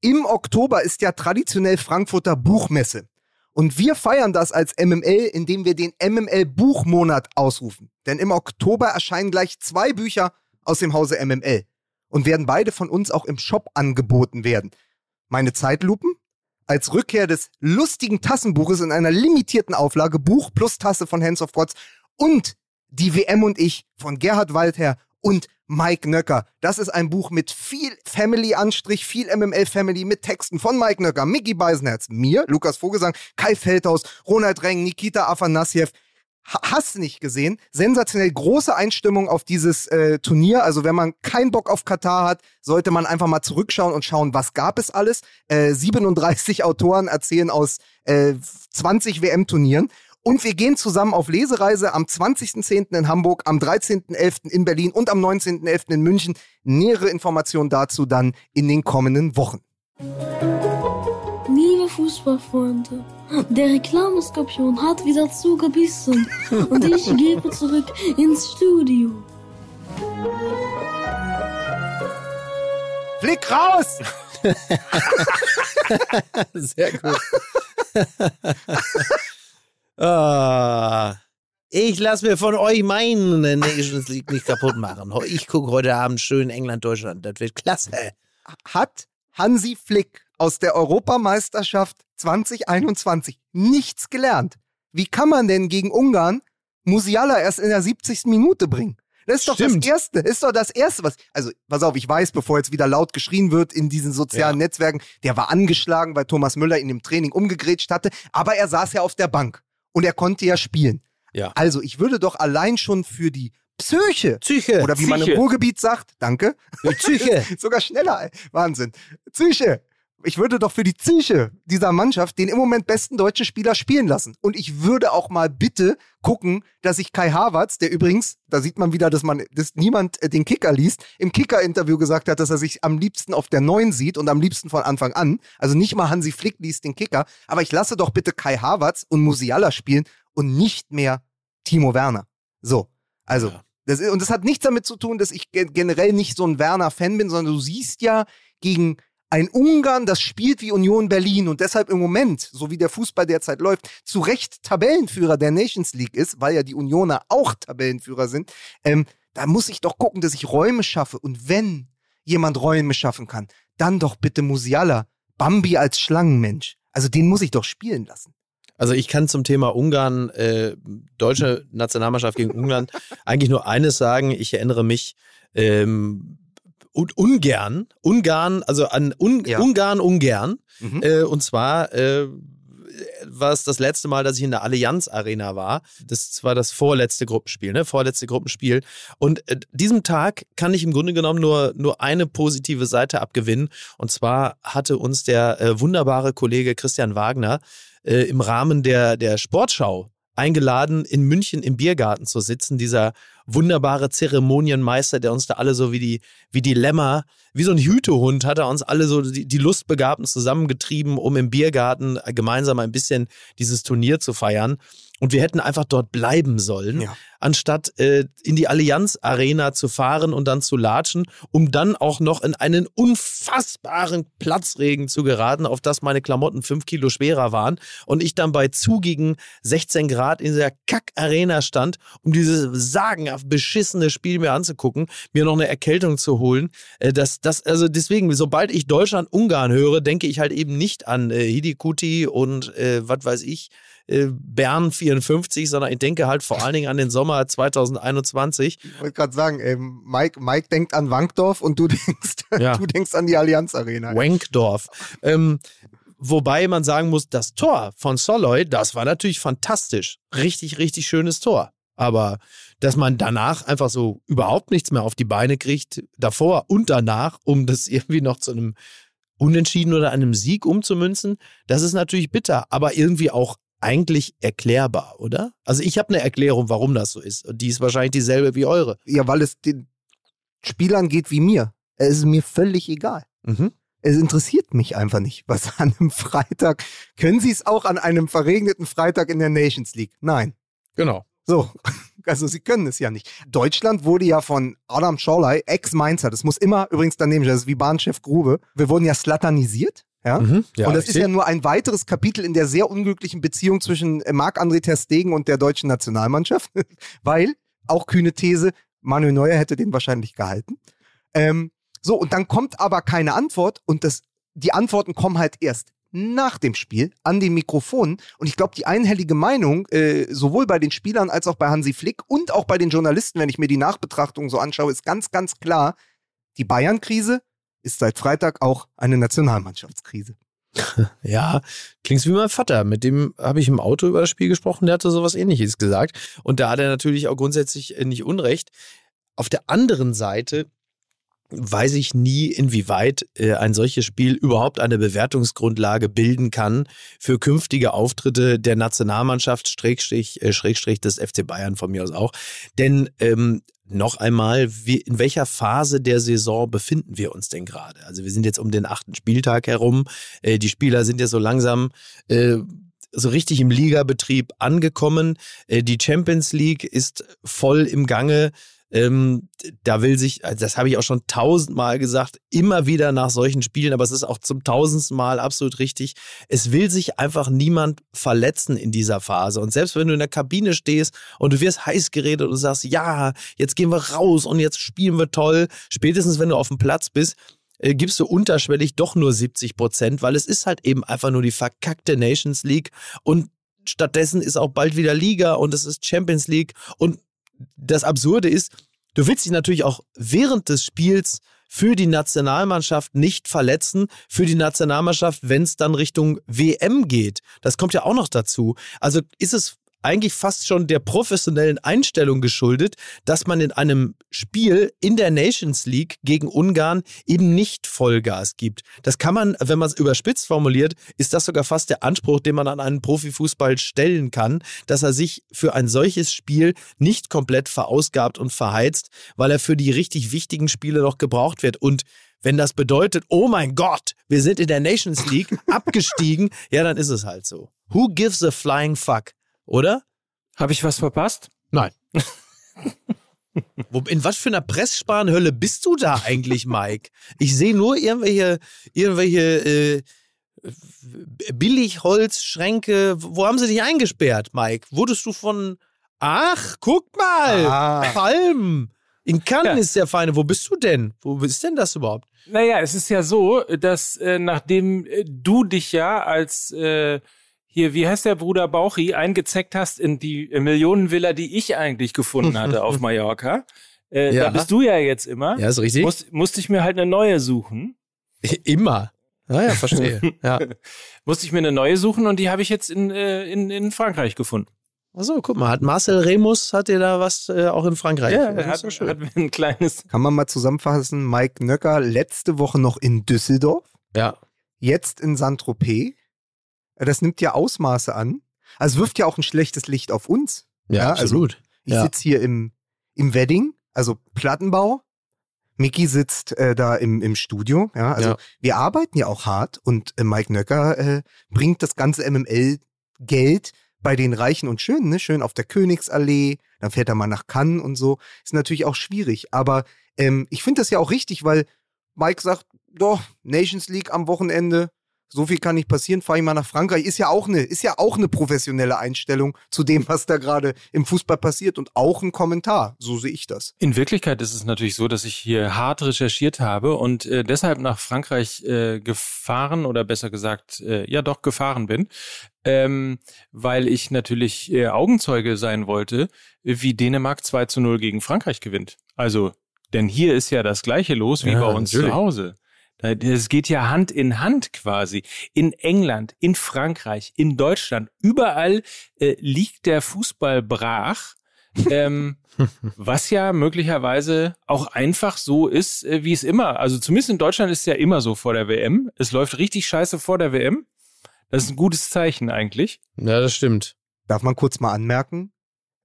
Im Oktober ist ja traditionell Frankfurter Buchmesse. Und wir feiern das als MML, indem wir den MML Buchmonat ausrufen. Denn im Oktober erscheinen gleich zwei Bücher aus dem Hause MML und werden beide von uns auch im Shop angeboten werden. Meine Zeitlupen als Rückkehr des lustigen Tassenbuches in einer limitierten Auflage, Buch plus Tasse von Hands of Gods und die WM und ich von Gerhard Waldherr und Mike Nöcker. Das ist ein Buch mit viel Family-Anstrich, viel MML-Family mit Texten von Mike Nöcker, Mickey Beisenherz, mir, Lukas Vogelsang, Kai Feldhaus, Ronald Reng, Nikita Afanassiev. Ha- Hast nicht gesehen. Sensationell große Einstimmung auf dieses äh, Turnier. Also wenn man keinen Bock auf Katar hat, sollte man einfach mal zurückschauen und schauen, was gab es alles. Äh, 37 Autoren erzählen aus äh, 20 WM-Turnieren. Und wir gehen zusammen auf Lesereise am 20.10. in Hamburg, am 13.11. in Berlin und am 19.11. in München. Nähere Informationen dazu dann in den kommenden Wochen. Liebe Fußballfreunde, der Reklameskorpion hat wieder zugebissen und ich gebe zurück ins Studio. Flick raus! Sehr gut. ah, ich lasse mir von euch meinen Nations League nicht kaputt machen. Ich gucke heute Abend schön England-Deutschland. Das wird klasse. Hat Hansi Flick aus der Europameisterschaft 2021 nichts gelernt? Wie kann man denn gegen Ungarn Musiala erst in der 70. Minute bringen? Das ist doch Stimmt. das Erste. Ist doch das Erste, was. Also, pass auf, ich weiß, bevor jetzt wieder laut geschrien wird in diesen sozialen Netzwerken, der war angeschlagen, weil Thomas Müller ihn im Training umgegrätscht hatte, aber er saß ja auf der Bank und er konnte ja spielen. Ja. Also, ich würde doch allein schon für die Psyche, Psyche. oder wie man im Psyche. Ruhrgebiet sagt, danke, Psyche. sogar schneller. Wahnsinn. Psyche. Ich würde doch für die Psyche dieser Mannschaft den im Moment besten deutschen Spieler spielen lassen. Und ich würde auch mal bitte gucken, dass ich Kai Havertz, der übrigens, da sieht man wieder, dass man, dass niemand äh, den Kicker liest, im Kicker-Interview gesagt hat, dass er sich am liebsten auf der Neun sieht und am liebsten von Anfang an. Also nicht mal Hansi Flick liest den Kicker. Aber ich lasse doch bitte Kai Havertz und Musiala spielen und nicht mehr Timo Werner. So. Also, Ja. das ist, und das hat nichts damit zu tun, dass ich ge- generell nicht so ein Werner-Fan bin, sondern du siehst ja gegen ein Ungarn, das spielt wie Union Berlin und deshalb im Moment, so wie der Fußball derzeit läuft, zu Recht Tabellenführer der Nations League ist, weil ja die Unioner auch Tabellenführer sind, ähm, da muss ich doch gucken, dass ich Räume schaffe. Und wenn jemand Räume schaffen kann, dann doch bitte Musiala. Bambi als Schlangenmensch. Also den muss ich doch spielen lassen. Also ich kann zum Thema Ungarn, äh, deutsche Nationalmannschaft gegen Ungarn, eigentlich nur eines sagen. Ich erinnere mich ähm, un ungern, Ungarn, also an Un Ja. Ungarn, ungern. Mhm. Äh, und zwar äh, war es das letzte Mal, dass ich in der Allianz Arena war. Das war das vorletzte Gruppenspiel, ne? Vorletzte Gruppenspiel. Und äh, diesem Tag kann ich im Grunde genommen nur, nur eine positive Seite abgewinnen. Und zwar hatte uns der äh, wunderbare Kollege Christian Wagner äh, im Rahmen der, der Sportschau eingeladen, in München im Biergarten zu sitzen. Dieser wunderbare Zeremonienmeister, der uns da alle so wie die, wie die Lämmer, wie so ein Hütehund, hat er uns alle so die, die Lustbegabten zusammengetrieben, um im Biergarten gemeinsam ein bisschen dieses Turnier zu feiern. Und wir hätten einfach dort bleiben sollen, Ja. anstatt äh, in die Allianz Arena zu fahren und dann zu latschen, um dann auch noch in einen unfassbaren Platzregen zu geraten, auf das meine Klamotten fünf Kilo schwerer waren und ich dann bei zugigen 16 Grad in der Kack-Arena stand, um dieses sagenhaft beschissene Spiel mir anzugucken, mir noch eine Erkältung zu holen. Äh, das, das, also deswegen, sobald ich Deutschland-Ungarn höre, denke ich halt eben nicht an äh, Hidikuti und äh, was weiß ich, äh, Bern 54, sondern ich denke halt vor allen Dingen an den Sommer 2021. Ich wollte gerade sagen, ey, Mike, Mike denkt an Wankdorf und du denkst, Ja. du denkst an die Allianz Arena. Wankdorf. Ähm, wobei man sagen muss, das Tor von Soloy, das war natürlich fantastisch. Richtig, richtig schönes Tor. Aber dass man danach einfach so überhaupt nichts mehr auf die Beine kriegt, davor und danach, um das irgendwie noch zu einem Unentschieden oder einem Sieg umzumünzen, das ist natürlich bitter, aber irgendwie auch eigentlich erklärbar, oder? Also ich habe eine Erklärung, warum das so ist. Und die ist wahrscheinlich dieselbe wie eure. Ja, weil es den Spielern geht wie mir. Es ist mir völlig egal. Mhm. Es interessiert mich einfach nicht, was an einem Freitag. Können Sie es auch an einem verregneten Freitag in der Nations League? Nein. Genau. So, also sie können es ja nicht. Deutschland wurde ja von Adam Schorley, Ex-Mainzer, das muss immer übrigens daneben stehen, das ist wie Bahnchef Grube. Wir wurden ja slatanisiert. Ja? Mhm. Ja, und das ist ja nur ein weiteres Kapitel in der sehr unglücklichen Beziehung zwischen äh, Marc-André Ter Stegen und der deutschen Nationalmannschaft, weil, auch kühne These, Manuel Neuer hätte den wahrscheinlich gehalten. Ähm, so, und dann kommt aber keine Antwort und das, die Antworten kommen halt erst nach dem Spiel an den Mikrofonen. Und ich glaube, die einhellige Meinung, äh, sowohl bei den Spielern als auch bei Hansi Flick und auch bei den Journalisten, wenn ich mir die Nachbetrachtung so anschaue, ist ganz, ganz klar, die Bayern-Krise ist seit Freitag auch eine Nationalmannschaftskrise. Ja, klingt wie mein Vater. Mit dem habe ich im Auto über das Spiel gesprochen, der hatte sowas ähnliches gesagt. Und da hat er natürlich auch grundsätzlich äh, nicht Unrecht. Auf der anderen Seite weiß ich nie, inwieweit äh, ein solches Spiel überhaupt eine Bewertungsgrundlage bilden kann für künftige Auftritte der Nationalmannschaft, Schrägstrich, äh, Schrägstrich des FC Bayern von mir aus auch. Denn ähm, noch einmal, wie, in welcher Phase der Saison befinden wir uns denn gerade? Also wir sind jetzt um den achten Spieltag herum. Äh, die Spieler sind ja so langsam äh, so richtig im Ligabetrieb angekommen. Äh, die Champions League ist voll im Gange. Ähm, da will sich, also das habe ich auch schon tausendmal gesagt, immer wieder nach solchen Spielen, aber es ist auch zum tausendsten Mal absolut richtig. Es will sich einfach niemand verletzen in dieser Phase. Und selbst wenn du in der Kabine stehst und du wirst heiß geredet und sagst, ja, jetzt gehen wir raus und jetzt spielen wir toll, spätestens wenn du auf dem Platz bist, äh, gibst du unterschwellig doch nur 70 Prozent, weil es ist halt eben einfach nur die verkackte Nations League und stattdessen ist auch bald wieder Liga und es ist Champions League und das Absurde ist, du willst dich natürlich auch während des Spiels für die Nationalmannschaft nicht verletzen, für die Nationalmannschaft, wenn es dann Richtung WM geht. Das kommt ja auch noch dazu. Also ist es eigentlich fast schon der professionellen Einstellung geschuldet, dass man in einem Spiel in der Nations League gegen Ungarn eben nicht Vollgas gibt. Das kann man, wenn man es überspitzt formuliert, ist das sogar fast der Anspruch, den man an einen Profifußball stellen kann, dass er sich für ein solches Spiel nicht komplett verausgabt und verheizt, weil er für die richtig wichtigen Spiele noch gebraucht wird. Und wenn das bedeutet, oh mein Gott, wir sind in der Nations League abgestiegen, ja, dann ist es halt so. Who gives a flying fuck? Oder? Habe ich was verpasst? Nein. In was für einer Pressspanhölle bist du da eigentlich, Mike? Ich sehe nur irgendwelche, irgendwelche äh, Billigholzschränke. Wo haben sie dich eingesperrt, Mike? Wurdest du von. Ach, guck mal! Ah. Palm! In Cannes Ja. ist der Feine. Wo bist du denn? Wo ist denn das überhaupt? Naja, es ist ja so, dass äh, nachdem äh, du dich ja als äh, hier, wie heißt der Bruder Bauchi, eingezeckt hast in die Millionenvilla, die ich eigentlich gefunden hatte auf Mallorca, äh, Ja. da bist du ja jetzt immer, Ja, ist richtig. Muss, musste ich mir halt eine neue suchen. Immer. Naja, verstehe. ja. Musste ich mir eine neue suchen und die habe ich jetzt in, äh, in, in Frankreich gefunden. Achso, guck mal, hat Marcel Remus, hat dir da was äh, auch in Frankreich? Ja, das hat, schön. hat mir ein kleines. Kann man mal zusammenfassen, Mike Nöcker letzte Woche noch in Düsseldorf, ja. jetzt in Saint-Tropez. Das nimmt ja Ausmaße an. Also es wirft ja auch ein schlechtes Licht auf uns. Ja, also absolut. Ich Ja. sitze hier im, im Wedding, also Plattenbau. Mickey sitzt äh, da im, im Studio. Ja, also Ja. wir arbeiten ja auch hart und äh, Mike Nöcker äh, bringt das ganze MML-Geld bei den Reichen und Schönen, ne? schön auf der Königsallee, dann fährt er mal nach Cannes und so. Ist natürlich auch schwierig, aber ähm, ich finde das ja auch richtig, weil Mike sagt, doch, Nations League am Wochenende, so viel kann nicht passieren, fahre ich mal nach Frankreich. Ist ja auch eine, ist ja auch eine professionelle Einstellung zu dem, was da gerade im Fußball passiert und auch ein Kommentar. So sehe ich das. In Wirklichkeit ist es natürlich so, dass ich hier hart recherchiert habe und äh, deshalb nach Frankreich äh, gefahren oder besser gesagt, äh, ja doch gefahren bin, ähm, weil ich natürlich äh, Augenzeuge sein wollte, wie Dänemark 2 zu 0 gegen Frankreich gewinnt. Also, denn hier ist ja das gleiche los wie Ja, bei uns natürlich. zu Hause. Es geht ja Hand in Hand quasi. In England, in Frankreich, in Deutschland, überall äh, liegt der Fußball brach. ähm, was ja möglicherweise auch einfach so ist, äh, wie es immer. Also zumindest in Deutschland ist es ja immer so vor der WM. Es läuft richtig scheiße vor der WM. Das ist ein gutes Zeichen eigentlich. Ja, das stimmt. Darf man kurz mal anmerken,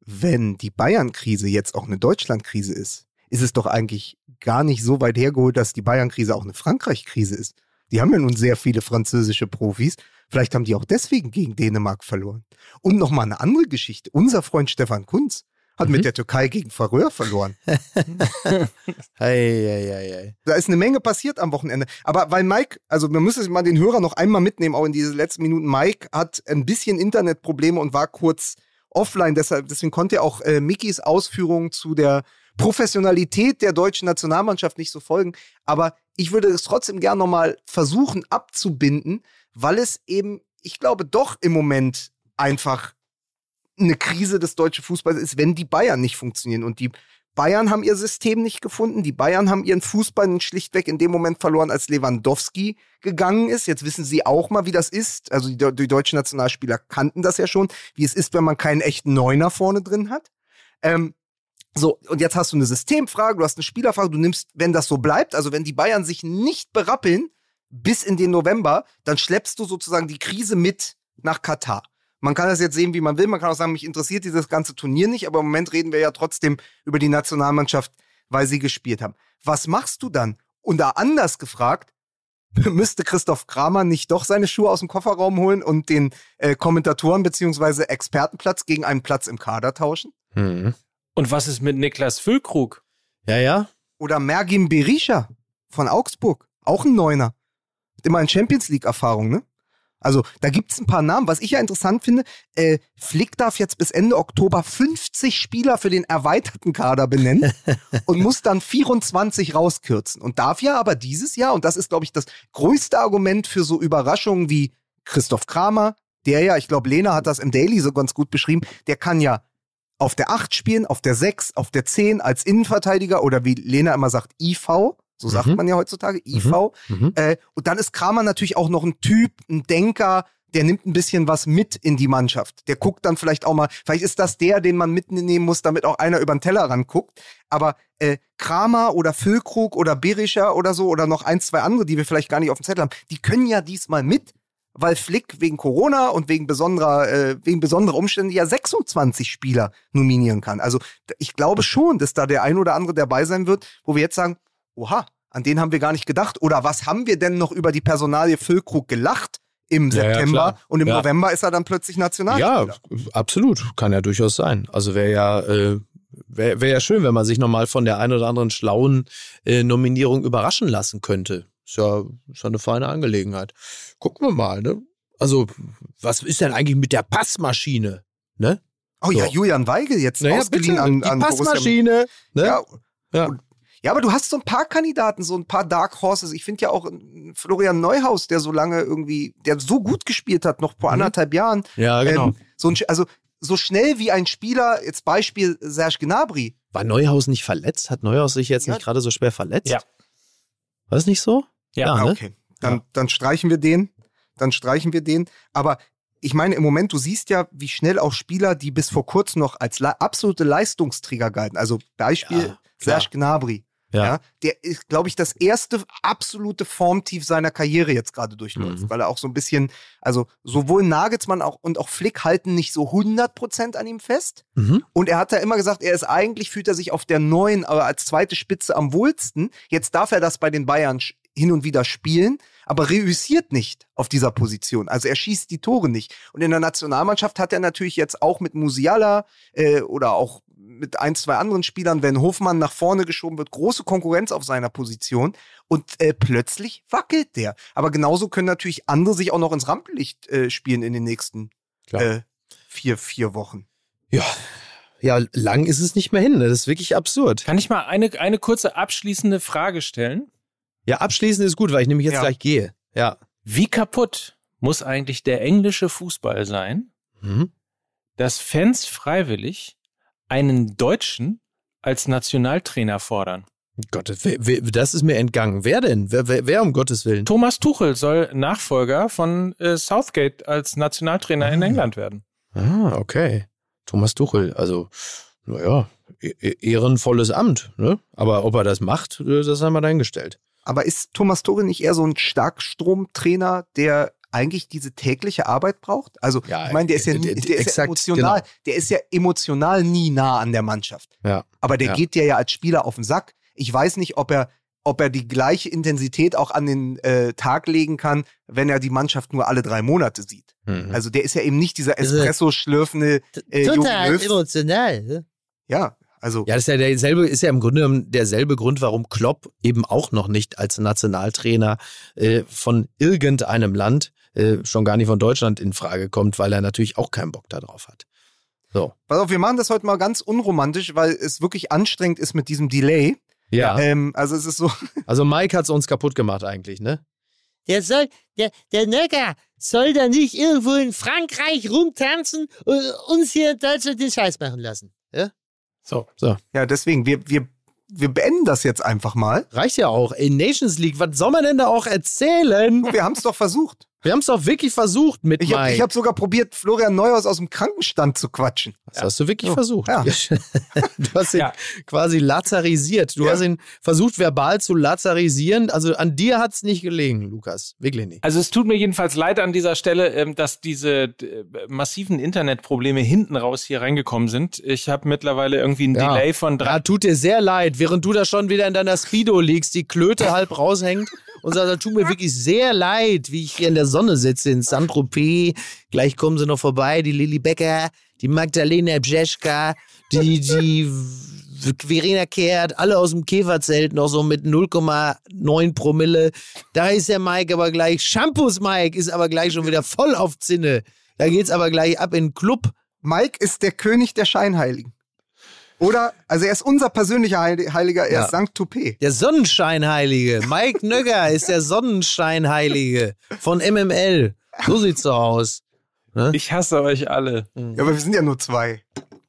wenn die Bayern-Krise jetzt auch eine Deutschland-Krise ist, ist es doch eigentlich gar nicht so weit hergeholt, dass die Bayern-Krise auch eine Frankreich-Krise ist. Die haben ja nun sehr viele französische Profis. Vielleicht haben die auch deswegen gegen Dänemark verloren. Und nochmal eine andere Geschichte. Unser Freund Stefan Kunz hat Mhm. mit der Türkei gegen Färöer verloren. Hey, hey, hey, hey. Da ist eine Menge passiert am Wochenende. Aber weil Mike, also man müsste mal den Hörer noch einmal mitnehmen, auch in diese letzten Minuten. Mike hat ein bisschen Internetprobleme und war kurz offline. Deshalb, deswegen konnte er auch äh, Mickys Ausführungen zu der Professionalität der deutschen Nationalmannschaft nicht so folgen. Aber ich würde es trotzdem gern nochmal versuchen abzubinden, weil es eben, ich glaube, doch im Moment einfach eine Krise des deutschen Fußballs ist, wenn die Bayern nicht funktionieren. Und die Bayern haben ihr System nicht gefunden. Die Bayern haben ihren Fußball schlichtweg in dem Moment verloren, als Lewandowski gegangen ist. Jetzt wissen sie auch mal, wie das ist. Also die, die deutschen Nationalspieler kannten das ja schon, wie es ist, wenn man keinen echten Neuner vorne drin hat. Ähm, so, und jetzt hast du eine Systemfrage, du hast eine Spielerfrage, du nimmst, wenn das so bleibt, also wenn die Bayern sich nicht berappeln bis in den November, dann schleppst du sozusagen die Krise mit nach Katar. Man kann das jetzt sehen, wie man will. Man kann auch sagen, mich interessiert dieses ganze Turnier nicht, aber im Moment reden wir ja trotzdem über die Nationalmannschaft, weil sie gespielt haben. Was machst du dann? Und da anders gefragt, müsste Christoph Kramer nicht doch seine Schuhe aus dem Kofferraum holen und den äh, Kommentatoren beziehungsweise Expertenplatz gegen einen Platz im Kader tauschen? Mhm. Und was ist mit Niklas Füllkrug? Ja, ja. Oder Mergim Berisha von Augsburg, auch ein Neuner. Hat immer eine Champions League-Erfahrung, ne? Also da gibt's ein paar Namen. Was ich ja interessant finde, äh, Flick darf jetzt bis Ende Oktober 50 Spieler für den erweiterten Kader benennen und muss dann 24 rauskürzen. Und darf ja aber dieses Jahr, und das ist, glaube ich, das größte Argument für so Überraschungen wie Christoph Kramer, der ja, ich glaube, Lena hat das im Daily so ganz gut beschrieben, der kann ja auf der 8 spielen, auf der 6, auf der 10 als Innenverteidiger oder wie Lena immer sagt, IV. So sagt Mhm. man ja heutzutage, IV. Mhm. Äh, und dann ist Kramer natürlich auch noch ein Typ, ein Denker, der nimmt ein bisschen was mit in die Mannschaft. Der guckt dann vielleicht auch mal, vielleicht ist das der, den man mitnehmen muss, damit auch einer über den Tellerrand guckt. Aber äh, Kramer oder Füllkrug oder Berischer oder so oder noch ein, zwei andere, die wir vielleicht gar nicht auf dem Zettel haben, die können ja diesmal mit, weil Flick wegen Corona und wegen besonderer, äh, wegen besonderer Umstände ja 26 Spieler nominieren kann. Also ich glaube schon, dass da der ein oder andere dabei sein wird, wo wir jetzt sagen, oha, an den haben wir gar nicht gedacht. Oder was haben wir denn noch über die Personalie Füllkrug gelacht im Ja, ja, September? klar. und im Ja. November ist er dann plötzlich Nationalspieler. Ja, absolut. Kann ja durchaus sein. Also wäre ja, äh, wäre wär ja schön, wenn man sich nochmal von der einen oder anderen schlauen äh, Nominierung überraschen lassen könnte. Ist ja, ist ja eine feine Angelegenheit. Gucken wir mal, ne? Also, was ist denn eigentlich mit der Passmaschine? Ne? Oh ja, So. Julian Weigel jetzt Naja, ausgeliehen bitte, an, die an Borussia Passmaschine. Ne? Ja, Ja. Und, ja, aber du hast so ein paar Kandidaten, so ein paar Dark Horses. Ich finde ja auch äh, Florian Neuhaus, der so lange irgendwie, der so gut gespielt hat, noch vor Mhm. anderthalb Jahren. ja, genau. Ähm, so ein, also so schnell wie ein Spieler, jetzt Beispiel Serge Gnabry. War Neuhaus nicht verletzt? Hat Neuhaus sich jetzt Ja. nicht gerade so schwer verletzt? Ja. War das nicht so? Ja, ne? okay. Dann, Ja. dann streichen wir den. Dann streichen wir den. Aber ich meine, im Moment, du siehst ja, wie schnell auch Spieler, die bis vor kurzem noch als le absolute Leistungsträger galten. Also Beispiel Ja. Serge Gnabry. Ja. der ist, glaube ich, das erste absolute Formtief seiner Karriere jetzt gerade durchläuft, Mhm. weil er auch so ein bisschen, also sowohl Nagelsmann auch und auch Flick halten nicht so 100% an ihm fest. Mhm. Und er hat ja immer gesagt, er ist eigentlich, fühlt er sich auf der neuen, aber als zweite Spitze am wohlsten. Jetzt darf er das bei den Bayern hin und wieder spielen, aber reüssiert nicht auf dieser Position. Also er schießt die Tore nicht. Und in der Nationalmannschaft hat er natürlich jetzt auch mit Musiala äh, oder auch mit ein, zwei anderen Spielern, wenn Hofmann nach vorne geschoben wird, große Konkurrenz auf seiner Position. Und äh, plötzlich wackelt der. Aber genauso können natürlich andere sich auch noch ins Rampenlicht äh, spielen in den nächsten äh, vier, vier Wochen. Ja. Ja, lang ist es nicht mehr hin. ne? Das ist wirklich absurd. Kann ich mal eine, eine kurze abschließende Frage stellen? Ja, abschließend ist gut, weil ich nämlich jetzt Ja. gleich gehe. Ja. Wie kaputt muss eigentlich der englische Fußball sein, Mhm. dass Fans freiwillig einen Deutschen als Nationaltrainer fordern? Gott, das ist mir entgangen. Wer denn? Wer, wer, wer um Gottes Willen? Thomas Tuchel soll Nachfolger von äh, Southgate als Nationaltrainer in Ah. England werden. Ah, okay. Thomas Tuchel, also, naja, e- e- ehrenvolles Amt, ne? Aber ob er das macht, äh, das haben wir dahingestellt. Aber ist Thomas Tuchel nicht eher so ein Starkstromtrainer, der eigentlich diese tägliche Arbeit braucht? Also, Ja, ich meine, der ist ja, nie, der ist ja exakt, emotional, genau. der ist ja emotional nie nah an der Mannschaft. Ja. Aber der Ja. geht dir ja als Spieler auf den Sack. Ich weiß nicht, ob er, ob er die gleiche Intensität auch an den äh, Tag legen kann, wenn er die Mannschaft nur alle drei Monate sieht. Mhm. Also der ist ja eben nicht dieser Also- Espresso-schlürfende äh, Total emotional. ne? Ja, also Ja, das ist ja derselbe, ist ja im Grunde genommen derselbe Grund, warum Klopp eben auch noch nicht als Nationaltrainer äh, von irgendeinem Land, äh, schon gar nicht von Deutschland in Frage kommt, weil er natürlich auch keinen Bock darauf hat. So. pass auf, wir machen das heute mal ganz unromantisch, weil es wirklich anstrengend ist mit diesem Delay. Ja. Ähm, also es ist so, Also Mike hat's uns kaputt gemacht eigentlich, ne? Der soll, der, der Nöcker soll da nicht irgendwo in Frankreich rumtanzen und uns hier in Deutschland den Scheiß machen lassen. Ja? So. ja deswegen, wir, wir, wir beenden das jetzt einfach mal. Reicht ja auch. In Nations League, was soll man denn da auch erzählen? Wir haben es doch versucht. Wir haben es doch wirklich versucht mit Ich habe hab sogar probiert, Florian Neuhaus aus dem Krankenstand zu quatschen. das hast du wirklich Ja. versucht. Ja. Du hast ihn Ja. quasi lazarisiert. Du Ja. hast ihn versucht, verbal zu lazarisieren. Also an dir hat's nicht gelegen, Lukas. Wirklich nicht. Also es tut mir jedenfalls leid an dieser Stelle, ähm, dass diese äh, massiven Internetprobleme hinten raus hier reingekommen sind. Ich habe mittlerweile irgendwie ein Ja. Delay von drei. Ja, tut dir sehr leid, während du da schon wieder in deiner Speedo liegst, die Klöte halb raushängt und sagst, tut mir wirklich sehr leid, wie ich hier in der Sonne sitze in Saint-Tropez. Gleich kommen sie noch vorbei, die Lilly Becker, die Magdalena Bjeschka, die, die Verena Kehrt, alle aus dem Käferzelt noch so mit 0,9 Promille. Da ist der Mike aber gleich, Shampoos Mike ist aber gleich schon wieder voll auf Zinne. Da geht's aber gleich ab in den Club. Mike ist der König der Scheinheiligen. Oder, also er ist unser persönlicher Heil- Heiliger, er Ja. ist Sankt Toupet. Der Sonnenscheinheilige. Mike Nögger ist der Sonnenscheinheilige von MML. So sieht's so aus. Ich hasse euch alle. Ja, aber wir sind ja nur zwei.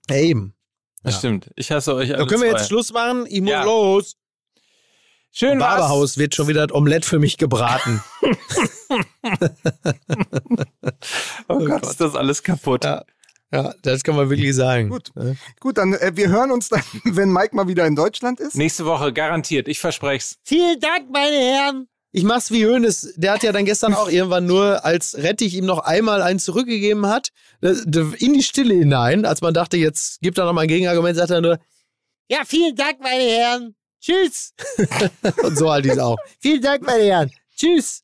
Ja, eben. Das Ja. stimmt. Ich hasse euch alle. Dann können wir zwei. jetzt Schluss machen. Ich muss Ja. los. Schön Im war's. Barberhaus wird schon wieder das Omelett für mich gebraten. Oh Gott, ist das alles kaputt. Ja. Ja, das kann man wirklich sagen. Gut. Ja. Gut, dann äh, wir hören uns dann, wenn Mike mal wieder in Deutschland ist. Nächste Woche garantiert. Ich verspreche Vielen Dank, meine Herren. Ich mach's wie Hönes. Der hat ja dann gestern auch irgendwann nur, als Rettich ihm noch einmal einen zurückgegeben hat, äh, in die Stille hinein, als man dachte, jetzt gibt er noch mal ein Gegenargument, sagt er nur, Ja, vielen Dank, meine Herren. Tschüss. und so halt ich auch. Vielen Dank, meine Herren. Tschüss.